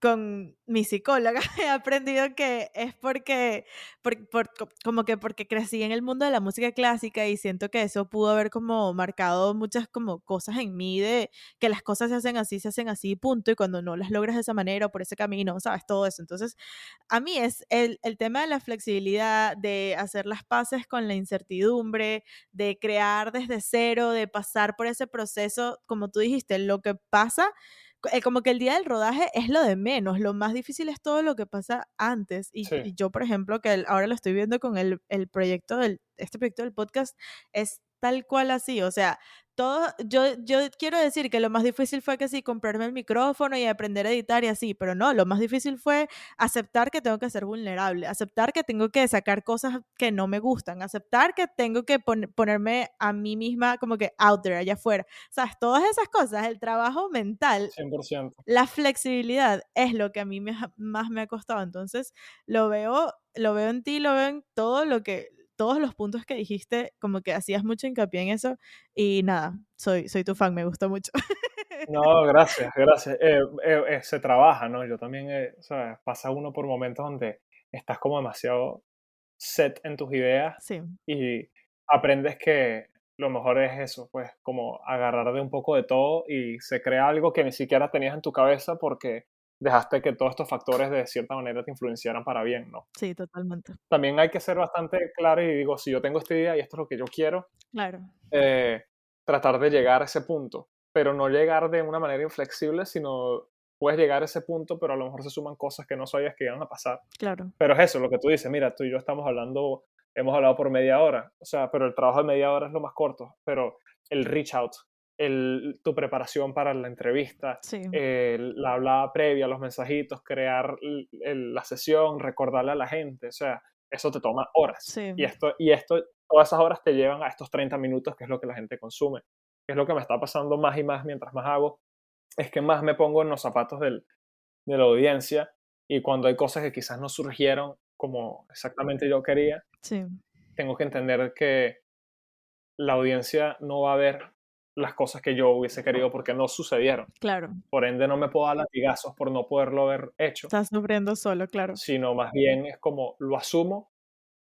A: con mi psicóloga [laughs] he aprendido que es porque, como que porque crecí en el mundo de la música clásica y siento que eso pudo haber como marcado muchas como cosas en mí de que las cosas se hacen así, se hacen así, punto, y cuando no las logras de esa manera o por ese camino, sabes, todo eso. Entonces, a mí es el, el tema de la flexibilidad, de hacer las paces con la incertidumbre, de crear desde cero, de pasar por ese proceso, como tú dijiste, lo que pasa como que el día del rodaje es lo de menos, lo más difícil es todo lo que pasa antes. Y, yo, por ejemplo, que ahora lo estoy viendo con el, el proyecto del, este proyecto del podcast, es tal cual así, o sea, todo, yo, yo quiero decir que lo más difícil fue que sí, comprarme el micrófono y aprender a editar y así, pero no, lo más difícil fue aceptar que tengo que ser vulnerable, aceptar que tengo que sacar cosas que no me gustan, aceptar que tengo que ponerme a mí misma como que out there, allá afuera. ¿Sabes? Todas esas cosas, el trabajo mental,
B: 100%.
A: la flexibilidad es lo que a mí más me ha costado. Entonces, lo veo, lo veo en ti, lo veo en todo lo que todos los puntos que dijiste, como que hacías mucho hincapié en eso y nada, soy, soy tu fan, me gustó mucho.
B: No, gracias, gracias. Eh, eh, eh, se trabaja, ¿no? Yo también, ¿sabes? Pasa uno por momentos donde estás como demasiado set en tus ideas
A: sí.
B: y aprendes que lo mejor es eso, pues como agarrar de un poco de todo y se crea algo que ni siquiera tenías en tu cabeza porque dejaste que todos estos factores de cierta manera te influenciaran para bien, ¿no?
A: Sí, totalmente.
B: También hay que ser bastante claro y digo, si yo tengo esta idea y esto es lo que yo quiero,
A: claro.
B: Eh, tratar de llegar a ese punto, pero no llegar de una manera inflexible, sino puedes llegar a ese punto, pero a lo mejor se suman cosas que no sabías que iban a pasar.
A: Claro.
B: Pero es eso, lo que tú dices, mira, tú y yo estamos hablando, hemos hablado por media hora, o sea, pero el trabajo de media hora es lo más corto, pero el reach out, tu preparación para la entrevista, la hablada previa, los mensajitos, crear la sesión, recordarle a la gente, o sea, eso te toma horas. Y, esto, y esto, todas esas horas te llevan a estos 30 minutos, que es lo que la gente consume. Que es lo que me está pasando más y más mientras más hago, es que más me pongo en los zapatos del, de la audiencia y cuando hay cosas que quizás no surgieron como exactamente yo quería, tengo que entender que la audiencia no va a ver las cosas que yo hubiese querido porque no sucedieron.
A: Claro.
B: Por ende, no me puedo dar latigazos por no poderlo haber hecho.
A: Estás sufriendo solo, claro.
B: Sino más bien es como lo asumo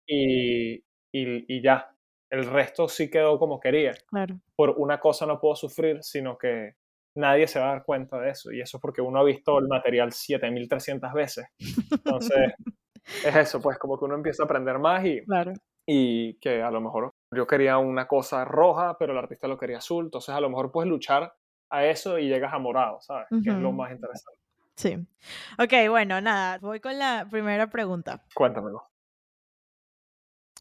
B: y, y, ya. El resto sí quedó como quería.
A: Claro.
B: Por una cosa no puedo sufrir, sino que nadie se va a dar cuenta de eso. Y eso es porque uno ha visto el material 7300 veces. Entonces, [laughs] es eso, pues como que uno empieza a aprender más y,
A: claro.
B: y que a lo mejor yo quería una cosa roja, pero el artista lo quería azul, entonces a lo mejor puedes luchar a eso y llegas a morado, ¿sabes? Que es lo más interesante.
A: Sí. Ok, bueno, nada, voy con la primera pregunta.
B: Cuéntamelo.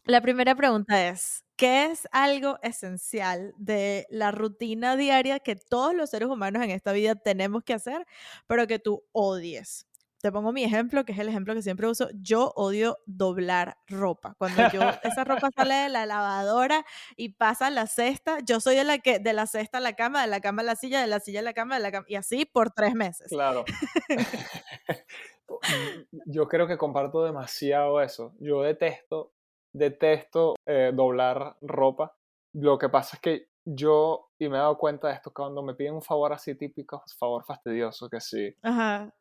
A: La primera pregunta es, ¿qué es algo esencial de la rutina diaria que todos los seres humanos en esta vida tenemos que hacer, pero que tú odies? Te pongo mi ejemplo, que es el ejemplo que siempre uso. Yo odio doblar ropa. Cuando yo, [laughs] esa ropa sale de la lavadora y pasa a la cesta, yo soy de la que, de la cesta a la cama, de la cama a la silla, de la silla a la cama, de la cama, y así por tres meses.
B: Claro. [laughs] yo creo que comparto demasiado eso. Yo detesto, detesto eh, doblar ropa. Lo que pasa es que yo, y me he dado cuenta de esto, cuando me piden un favor así típico, favor fastidioso, que sí.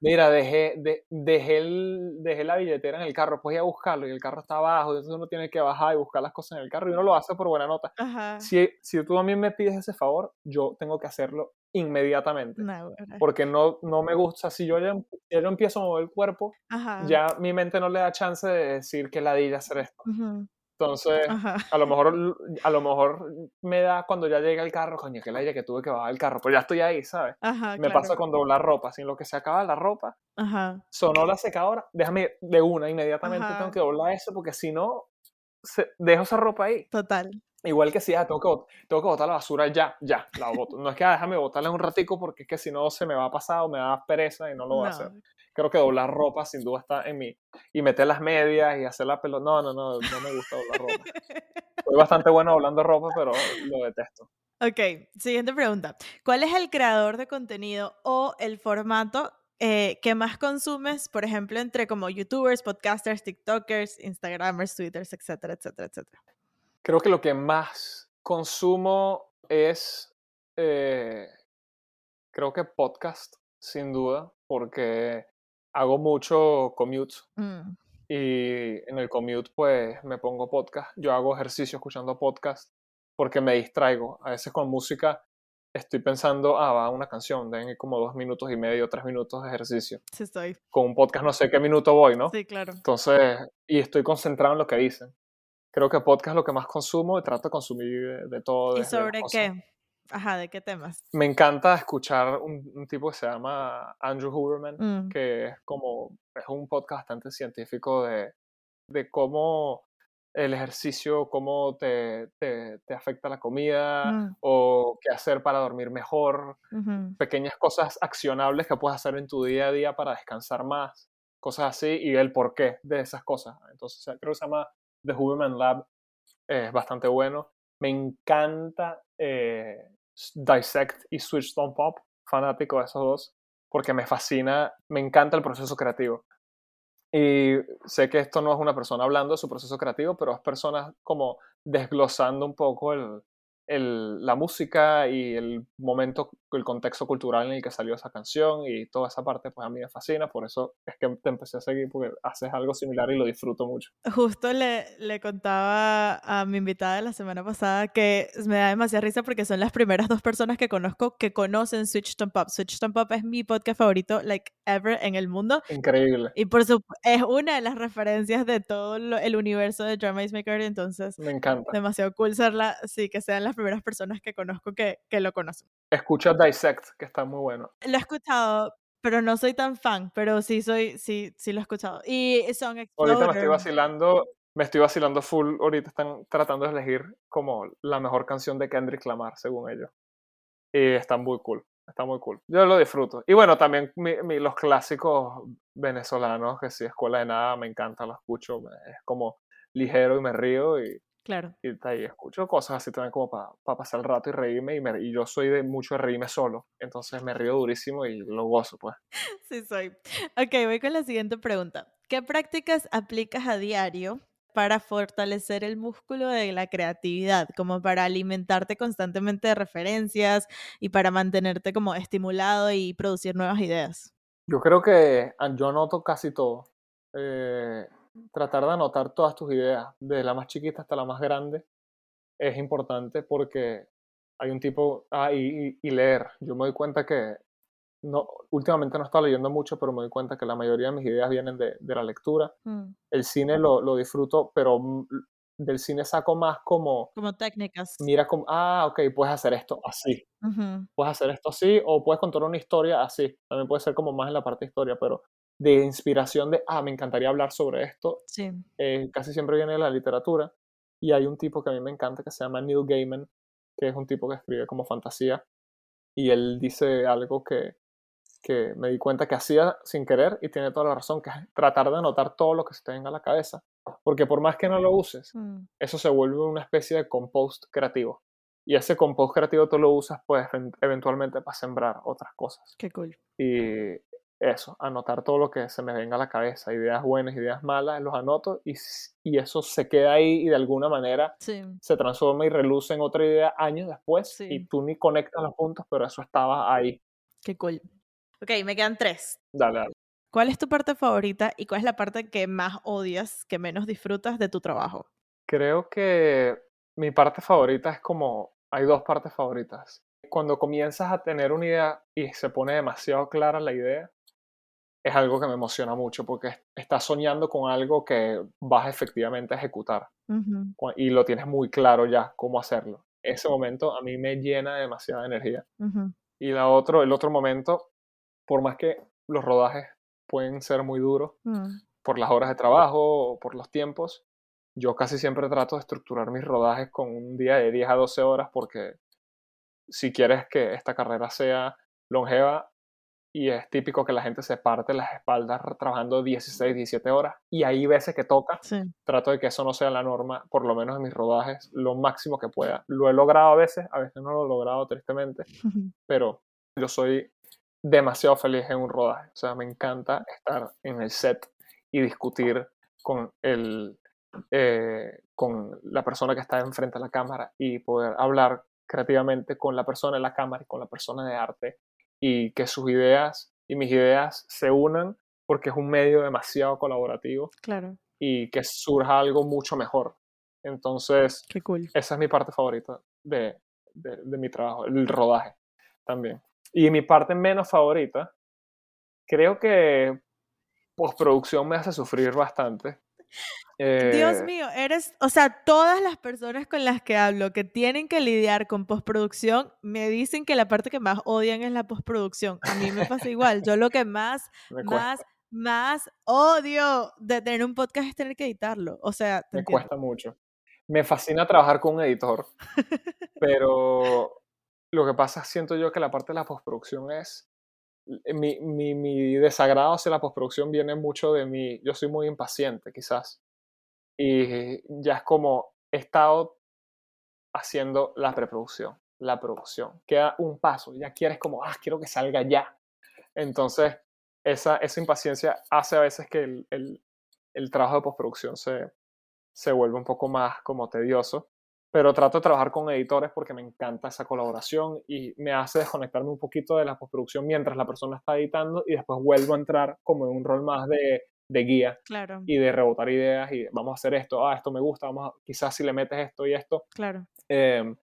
B: Mira, dejé, de, dejé, el, dejé la billetera en el carro, pues ir a buscarlo y el carro está abajo, entonces uno tiene que bajar y buscar las cosas en el carro y uno lo hace por buena nota. Si, si tú a mí me pides ese favor, yo tengo que hacerlo inmediatamente.
A: No.
B: Porque no, no me gusta, si yo ya, ya yo empiezo a mover el cuerpo,
A: Ajá.
B: ya mi mente no le da chance de decir que ladilla hacer esto.
A: Ujú,
B: Entonces,
A: Ajá.
B: a lo mejor a lo mejor me da cuando ya llega el carro, coño, que ladilla que tuve que bajar el carro, pero ya estoy ahí, ¿sabes?
A: Ajá,
B: Me
A: claro.
B: pasa con doblar ropa, sin lo que se acaba la ropa,
A: Ajá.
B: sonó la secadora, déjame de una, inmediatamente tengo que doblar eso, porque si no, se- dejo esa ropa ahí.
A: Total.
B: Igual que si ah, tengo, que, tengo que botar la basura ya, ya, la boto. No es que ah, déjame botarla un ratico porque es que si no se me va a pasar o me da pereza y no lo voy a hacer. Creo que doblar ropa sin duda está en mí. Y meter las medias y hacer la pelota. No, no, no, no me gusta doblar ropa. [laughs] Soy bastante bueno doblando ropa, pero lo detesto.
A: Ok, siguiente pregunta. ¿Cuál es el creador de contenido o el formato eh, que más consumes, por ejemplo, entre como youtubers, podcasters, tiktokers, instagramers, twitters, etcétera, etcétera, etcétera?
B: Creo que lo que más consumo es, eh, creo que podcast, sin duda, porque hago mucho commute
A: Mm,
B: y en el commute pues me pongo podcast. Yo hago ejercicio escuchando podcast porque me distraigo. A veces con música estoy pensando, ah, va una canción, den como dos minutos y medio, tres minutos de ejercicio.
A: sí, estoy.
B: Con un podcast no sé qué minuto voy, ¿no?
A: Sí, claro.
B: Entonces, y estoy concentrado en lo que dicen. Creo que podcast es lo que más consumo y trato de consumir de, de todo.
A: ¿Y sobre
B: cosas.
A: qué? Ajá, ¿de qué temas?
B: Me encanta escuchar un, un tipo que se llama Andrew Huberman,
A: Mm,
B: que es como, es un podcast bastante científico de, de cómo el ejercicio, cómo te, te, te afecta la comida
A: mm,
B: o qué hacer para dormir mejor, pequeñas cosas accionables que puedes hacer en tu día a día para descansar más, cosas así, y el porqué de esas cosas. Entonces, creo que se llama The Huberman Lab, es bastante bueno. Me encanta eh, Dissect y Switch Stone Pop, fanático de esos dos, porque me fascina, me encanta el proceso creativo. Y sé que esto no es una persona hablando de su proceso creativo, pero es personas como desglosando un poco el, el- la música y el momento, el contexto cultural en el que salió esa canción y toda esa parte, pues a mí me fascina, por eso es que te empecé a seguir porque haces algo similar y lo disfruto mucho.
A: Justo le, le contaba a mi invitada de la semana pasada que me da demasiada risa porque son las primeras dos personas que conozco que conocen Switch Tom Pop. Switch Tom Pop es mi podcast favorito, like, ever en el mundo.
B: Increíble,
A: Y por supuesto, es una de las referencias de todo lo- el universo de Drama is Maker, entonces
B: me encanta.
A: demasiado cool serla, sí, que sean las primeras personas que conozco que, que lo conocen.
B: Escucha Dissect, que está muy bueno.
A: Lo he escuchado, pero no soy tan fan, pero sí soy, sí, sí lo he escuchado. Y Song
B: Ahorita me estoy vacilando, me estoy vacilando full, ahorita están tratando de elegir como la mejor canción de Kendrick Lamar, según ellos. Y está muy cool, está muy cool. Yo lo disfruto. Y bueno, también mi- mi- los clásicos venezolanos, que sí, Escuela de Nada, me encanta, lo escucho, es como ligero y me río y,
A: Claro.
B: y está ahí escucho cosas así también como para pasar el rato y reírme y, me- y yo soy de mucho de reírme solo, entonces me río durísimo y lo gozo, pues. [laughs]
A: Sí, soy. Ok, voy con la siguiente pregunta. ¿Qué prácticas aplicas a diario para fortalecer el músculo de la creatividad, como para alimentarte constantemente de referencias y para mantenerte como estimulado y producir nuevas ideas?
B: Yo creo que ah, yo anoto casi todo. Eh, tratar de anotar todas tus ideas, de la más chiquita hasta la más grande, es importante porque hay un tipo, ah, y, leer. Yo me doy cuenta que, no, últimamente no he estado leyendo mucho, pero me doy cuenta que la mayoría de mis ideas vienen de, de la lectura.
A: Mm,
B: El cine lo, lo disfruto, pero del cine saco más como,
A: Como técnicas.
B: mira como, ah, ok, puedes hacer esto así
A: Ujú,
B: puedes hacer esto así o puedes contar una historia así. También puede ser como más en la parte de historia, pero de inspiración de, ah, me encantaría hablar sobre esto,
A: Sí.
B: eh, casi siempre viene de la literatura. Y hay un tipo que a mí me encanta que se llama Neil Gaiman, que es un tipo que escribe como fantasía. Y él dice algo que, que me di cuenta que hacía sin querer y tiene toda la razón, que es tratar de anotar todo lo que se te venga a la cabeza. Porque por más que no lo uses,
A: Mm,
B: eso se vuelve una especie de compost creativo. Y ese compost creativo tú lo usas pues even- eventualmente para sembrar otras cosas.
A: Qué cool.
B: Y eso, anotar todo lo que se me venga a la cabeza, ideas buenas, ideas malas, los anoto y, y eso se queda ahí y de alguna manera
A: Sí.
B: se transforma y reluce en otra idea años después
A: Sí.
B: y tú ni conectas los puntos, pero eso estaba ahí.
A: Qué cool. Ok, me quedan tres.
B: Dale, dale.
A: ¿Cuál es tu parte favorita y cuál es la parte que más odias, que menos disfrutas de tu trabajo?
B: Creo que mi parte favorita es como, hay dos partes favoritas. cuando comienzas a tener una idea y se pone demasiado clara la idea, es algo que me emociona mucho porque estás soñando con algo que vas efectivamente a ejecutar y lo tienes muy claro ya cómo hacerlo. Ese momento a mí me llena de demasiada energía. Y la otro, el otro momento, por más que los rodajes pueden ser muy duros mm. por las horas de trabajo o por los tiempos, yo casi siempre trato de estructurar mis rodajes con un día de 10 a 12 horas porque si quieres que esta carrera sea longeva y es típico que la gente se parte las espaldas trabajando 16, 17 horas y hay veces que toca, trato de que eso no sea la norma, por lo menos en mis rodajes, lo máximo que pueda. Lo he logrado a veces, a veces no lo he logrado tristemente, [laughs] pero yo soy demasiado feliz en un rodaje, o sea, me encanta estar en el set y discutir con el, eh, con la persona que está enfrente de la cámara y poder hablar creativamente con la persona en la cámara y con la persona de arte y que sus ideas y mis ideas se unan porque es un medio demasiado colaborativo.
A: Claro.
B: Y que surja algo mucho mejor. Entonces,
A: Qué cool.
B: esa es mi parte favorita de, de, mi trabajo, el rodaje también. Y mi parte menos favorita, creo que postproducción me hace sufrir bastante.
A: Dios
B: eh,
A: mío, eres, o sea, todas las personas con las que hablo que tienen que lidiar con postproducción me dicen que la parte que más odian es la postproducción. A mí me pasa igual. Yo lo que más, [laughs] más, más odio de tener un podcast es tener que editarlo. O sea,
B: me cuesta mucho. Me fascina trabajar con un editor, [laughs] pero lo que pasa siento yo que la parte de la postproducción es mi, mi, mi desagrado hacia la postproducción viene mucho de mí. Yo soy muy impaciente, quizás y ya es como he estado haciendo la preproducción, la producción. Queda un paso, ya quieres como, ah, quiero que salga ya. Entonces, esa, esa impaciencia hace a veces que el, el, trabajo de postproducción se, se vuelve un poco más como tedioso, pero trato de trabajar con editores porque me encanta esa colaboración y me hace desconectarme un poquito de la postproducción mientras la persona está editando y después vuelvo a entrar como en un rol más de de guía
A: claro.
B: y de rebotar ideas y vamos a hacer esto, ah, esto me gusta, vamos a, quizás si le metes esto y esto.
A: Claro.
B: Em,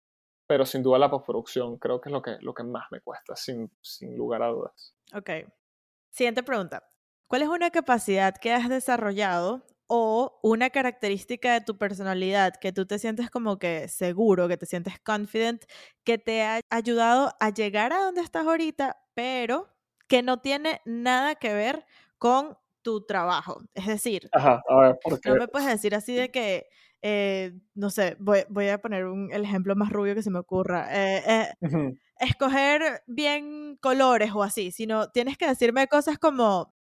B: pero sin duda la postproducción creo que es lo que, lo que más me cuesta, sin, sin lugar a dudas.
A: Ok. Siguiente pregunta. ¿Cuál es una capacidad que has desarrollado o una característica de tu personalidad que tú te sientes como que seguro, que te sientes confident, que te ha ayudado a llegar a donde estás ahorita, pero que no tiene nada que ver con tu trabajo. Es decir, no me puedes decir así de que, eh, no sé, voy, voy, a poner un, el ejemplo más rubio que se me ocurra. Eh, eh, escoger bien colores o así, sino tienes que decirme cosas como,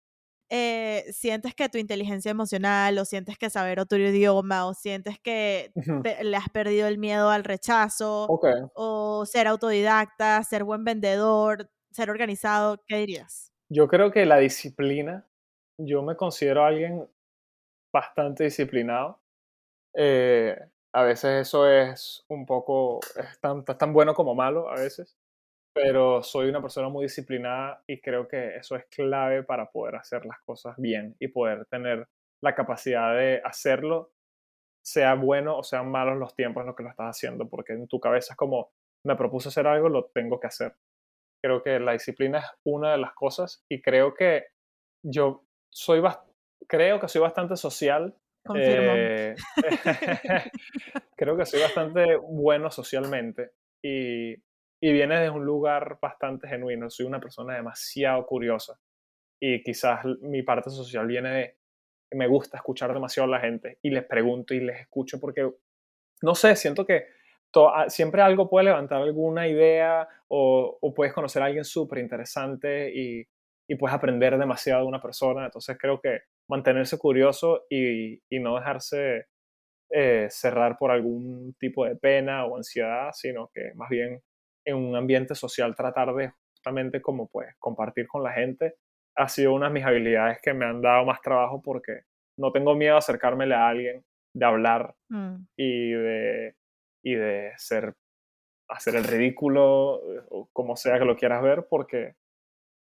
A: sientes que tu inteligencia emocional o sientes que saber otro idioma o sientes que le has perdido el miedo al rechazo o ser autodidacta, ser buen vendedor, ser organizado, ¿qué dirías?
B: Yo creo que la disciplina yo me considero alguien bastante disciplinado. Eh, a veces eso es un poco, es tan, tan bueno como malo a veces, pero soy una persona muy disciplinada y creo que eso es clave para poder hacer las cosas bien y poder tener la capacidad de hacerlo, sea bueno o sean malos los tiempos en los que lo estás haciendo, porque en tu cabeza es como, me propuse hacer algo, lo tengo que hacer. Creo que la disciplina es una de las cosas y creo que yo soy creo que soy bastante social.
A: Confirmo. Eh, [laughs]
B: creo que soy bastante bueno socialmente y, y viene de un lugar bastante genuino. Soy una persona demasiado curiosa y quizás mi parte social viene de que me gusta escuchar demasiado a la gente y les pregunto y les escucho porque, no sé, siento que siempre algo puede levantar alguna idea o, o puedes conocer a alguien súper interesante y, y puedes aprender demasiado de una persona. Entonces creo que mantenerse curioso y, no dejarse eh, cerrar por algún tipo de pena o ansiedad, sino que más bien en un ambiente social tratar de justamente como pues compartir con la gente ha sido una de mis habilidades que me han dado más trabajo porque no tengo miedo a acercármele a alguien, de hablar mm. y, de, y de ser hacer el ridículo o como sea que lo quieras ver porque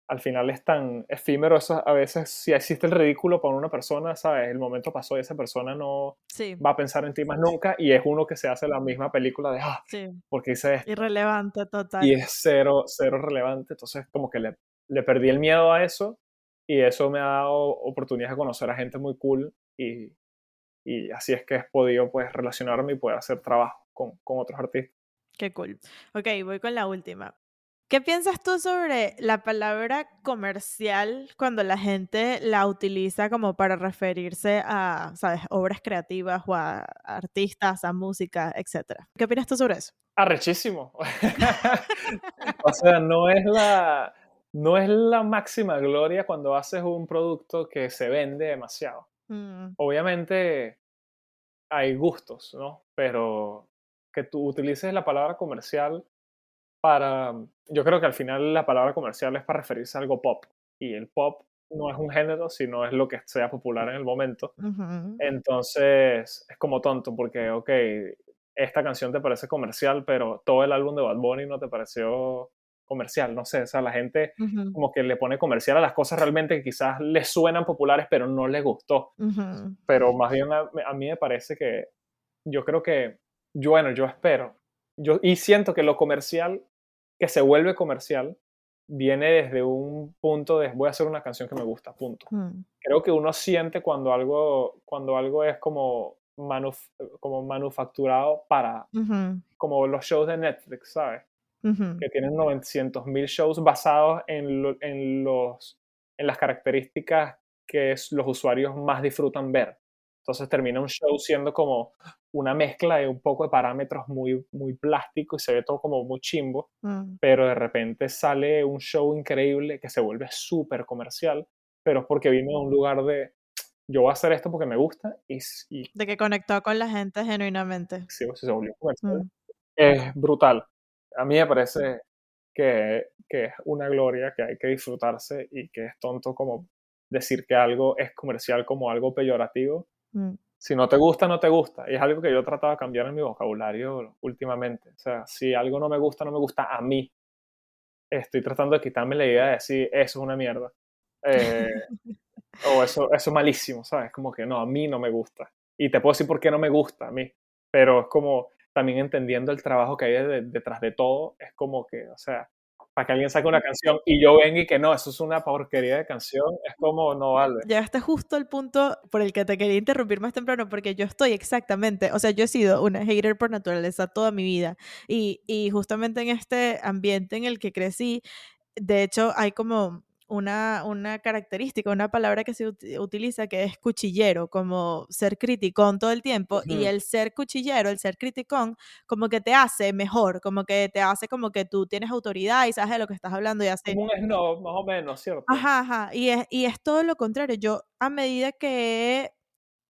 B: al final es tan efímero, eso a veces si existe el ridículo para una persona, ¿sabes? El momento pasó y esa persona no va a pensar en ti más nunca y es uno que se hace la misma película de, ah, sí. porque hice esto.
A: Irrelevante total.
B: Y es cero, cero relevante, entonces como que le, le perdí el miedo a eso y eso me ha dado oportunidad de conocer a gente muy cool y, y así es que he podido pues relacionarme y poder hacer trabajo con, con otros artistas.
A: Qué cool. Ok, voy con la última. ¿Qué piensas tú sobre la palabra comercial cuando la gente la utiliza como para referirse a, sabes, obras creativas o a artistas, a música, etcétera? ¿Qué opinas tú sobre eso?
B: Arrechísimo. [laughs] o sea, no es la no es la máxima gloria cuando haces un producto que se vende demasiado. Mm. Obviamente hay gustos, ¿no? Pero que tú utilices la palabra comercial para, yo creo que al final la palabra comercial es para referirse a algo pop y el pop no es un género, sino es lo que sea popular en el momento. Entonces es como tonto porque, ok, esta canción te parece comercial, pero todo el álbum de Bad Bunny no te pareció comercial, no sé, o sea, la gente como que le pone comercial a las cosas realmente que quizás les suenan populares, pero no les gustó. Pero más bien a, a, mí me parece que yo creo que, yo, bueno, yo espero yo, y siento que lo comercial, que se vuelve comercial, viene desde un punto de voy a hacer una canción que me gusta, punto. Mm. Creo que uno siente cuando algo, cuando algo es como, como manufacturado para, como los shows de Netflix, ¿sabes? Que tienen 900 mil shows basados en, en, los, en las características que los usuarios más disfrutan ver. Entonces termina un show siendo como una mezcla de un poco de parámetros muy, muy plástico y se ve todo como muy chimbo, mm. pero de repente sale un show increíble que se vuelve súper comercial, pero es porque vino de un lugar de yo voy a hacer esto porque me gusta y...
A: de que conectó con la gente genuinamente.
B: Sí, se volvió comercial. Mm. Es brutal. A mí me parece que, que es una gloria, que hay que disfrutarse y que es tonto como decir que algo es comercial como algo peyorativo. Mm si no te gusta, no te gusta. Y es algo que yo he tratado de cambiar en mi vocabulario últimamente. O sea, si algo no me gusta, no me gusta a mí. Estoy tratando de quitarme la idea de decir, eso es una mierda. Eh, [laughs] o eso, eso es malísimo, ¿sabes? Como que no, a mí no me gusta. Y te puedo decir por qué no me gusta a mí. Pero es como también entendiendo el trabajo que hay detrás de todo, es como que, o sea, para que alguien saque una canción y yo venga y que no, eso es una porquería de canción, es como no vale.
A: Llegaste justo al punto por el que te quería interrumpir más temprano, porque yo estoy exactamente, o sea, yo he sido una hater por naturaleza toda mi vida y, y justamente en este ambiente en el que crecí, de hecho hay como una, una característica, una palabra que se utiliza que es cuchillero, como ser criticón todo el tiempo. Y el ser cuchillero, el ser criticón, como que te hace mejor, como que te hace como que tú tienes autoridad y sabes de lo que estás hablando y hace...
B: Como un snob, más o menos, ¿cierto?
A: Ajá, ajá. Y es, y es todo lo contrario. Yo, a medida que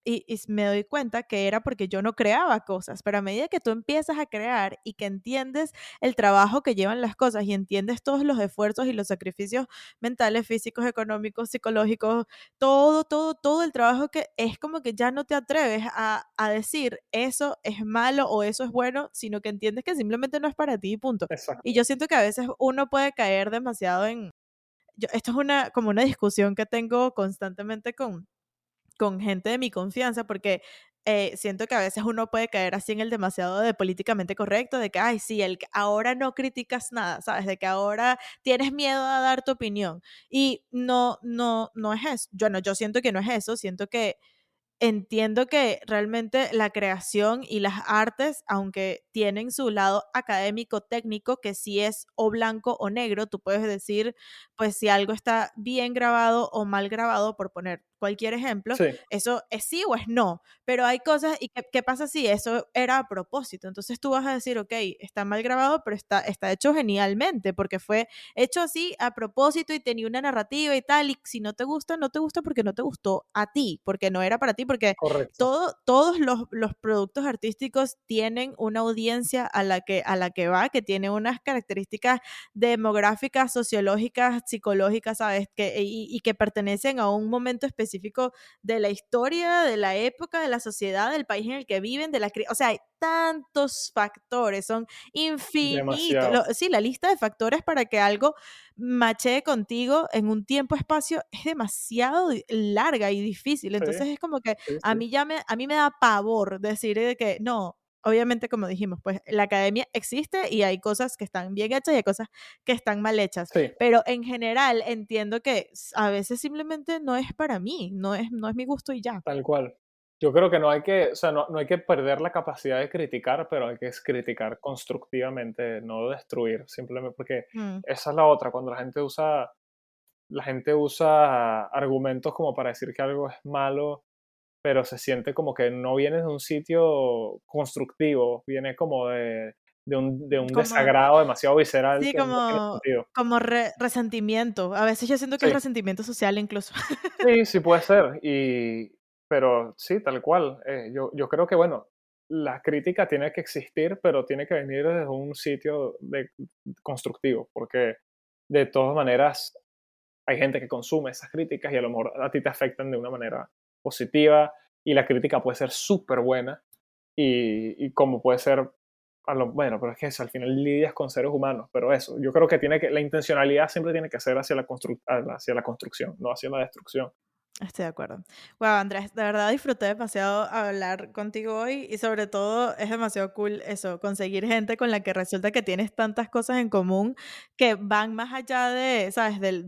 A: y, me doy cuenta que era porque yo no creaba cosas, pero a medida que tú empiezas a crear y que entiendes el trabajo que llevan las cosas y entiendes todos los esfuerzos y los sacrificios mentales, físicos, económicos, psicológicos, todo, todo, todo el trabajo que es como que ya no te atreves a, a decir eso es malo o eso es bueno, sino que entiendes que simplemente no es para ti, punto. Y yo siento que a veces uno puede caer demasiado en... Yo, esto es una, como una discusión que tengo constantemente con, con gente de mi confianza, porque eh, siento que a veces uno puede caer así en el demasiado de políticamente correcto, de que, ay, sí, el, ahora no criticas nada, ¿sabes? De que ahora tienes miedo a dar tu opinión. Y no, no, no es eso. Yo no, yo siento que no es eso, siento que entiendo que realmente la creación y las artes, aunque tienen su lado académico, técnico, que si es o blanco o negro, tú puedes decir, pues si algo está bien grabado o mal grabado, por poner cualquier ejemplo, eso es sí o es no, pero hay cosas, ¿y qué, pasa si eso era a propósito? Entonces tú vas a decir, ok, está mal grabado, pero está, está hecho genialmente, porque fue hecho así a propósito y tenía una narrativa y tal, y si no te gusta, no te gusta porque no te gustó a ti, porque no era para ti, porque todo, todos los, los, productos artísticos tienen una audiencia a la, que, a la que va, que tiene unas características demográficas, sociológicas, psicológicas, ¿sabes? Que, y, y que pertenecen a un momento específico específico de la historia, de la época, de la sociedad, del país en el que viven, de la... O sea, hay tantos factores, son infinitos. sí, la lista de factores para que algo machee contigo en un tiempo-espacio es demasiado larga y difícil. Entonces es como que a mí ya me, a mí me da pavor decir de que no, obviamente, como dijimos, pues la academia existe y hay cosas que están bien hechas y hay cosas que están mal hechas. Pero en general entiendo que a veces simplemente no es para mí, no es, no es mi gusto y ya.
B: Tal cual. Yo creo que no hay que, o sea, no, no hay que perder la capacidad de criticar, pero hay que criticar constructivamente, no destruir, simplemente porque mm. esa es la otra, cuando la gente usa, la gente usa argumentos como para decir que algo es malo pero se siente como que no viene de un sitio constructivo, viene como de, de un, de un desagrado demasiado visceral.
A: Sí, como, como resentimiento. A veces yo siento que es resentimiento social incluso. [laughs]
B: Sí, sí puede ser. Y, pero sí, tal cual. Eh, yo, yo creo que, bueno, la crítica tiene que existir, pero tiene que venir desde un sitio de, constructivo, porque de todas maneras hay gente que consume esas críticas y a lo mejor a ti te afectan de una manera positiva y la crítica puede ser súper buena y, como puede ser, bueno, pero es que al final lidias con seres humanos, pero eso, yo creo que, tiene que la intencionalidad siempre tiene que ser hacia la, hacia la construcción, no hacia la destrucción.
A: Estoy de acuerdo. Wow, Andrés, de verdad disfruté demasiado hablar contigo hoy y sobre todo es demasiado cool eso, conseguir gente con la que resulta que tienes tantas cosas en común que van más allá de, ¿sabes? De,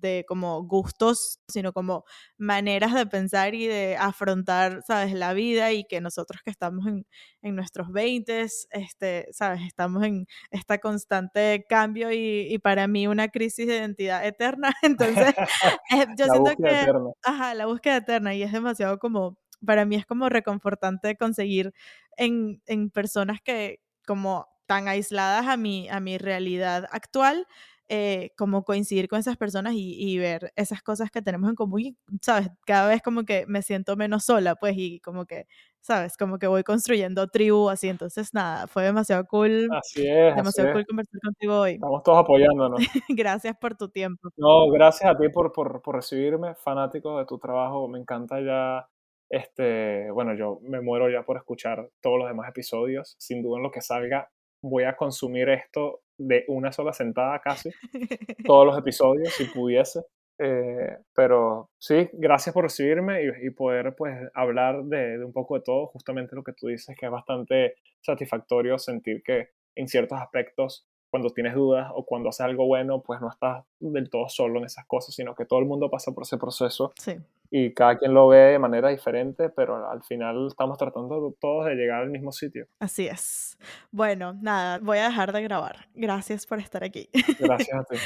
A: de, como gustos, sino como maneras de pensar y de afrontar, ¿sabes? La vida y que nosotros que estamos en, en nuestros 20, este, ¿sabes? Estamos en esta constante cambio y, y para mí una crisis de identidad eterna. [laughs] Entonces, [laughs] eh, yo siento que... Ajá, la búsqueda eterna y es demasiado como, para mí es como reconfortante conseguir en, en personas que como tan aisladas a mi, a mi realidad actual, eh, como coincidir con esas personas y, y, ver esas cosas que tenemos en común y, ¿sabes? Cada vez como que me siento menos sola, pues, y como que, ¿sabes? Como que voy construyendo tribu así, entonces nada, fue demasiado cool.
B: Así es.
A: Demasiado cool conversar contigo hoy.
B: Estamos todos apoyándonos. [laughs]
A: gracias por tu tiempo.
B: No, gracias a ti por, por, por recibirme, fanático de tu trabajo, me encanta ya este, bueno, yo me muero ya por escuchar todos los demás episodios. Sin duda en lo que salga, voy a consumir esto de una sola sentada casi, [laughs] todos los episodios, si pudiese. Eh, pero sí, gracias por recibirme y, poder pues hablar de, de, un poco de todo, justamente lo que tú dices, que es bastante satisfactorio sentir que en ciertos aspectos cuando tienes dudas o cuando haces algo bueno, pues no estás del todo solo en esas cosas, sino que todo el mundo pasa por ese proceso. Y cada quien lo ve de manera diferente, pero al final estamos tratando todos de llegar al mismo sitio.
A: Así es. Bueno, nada, voy a dejar de grabar. Gracias por estar aquí.
B: Gracias a [laughs] ti.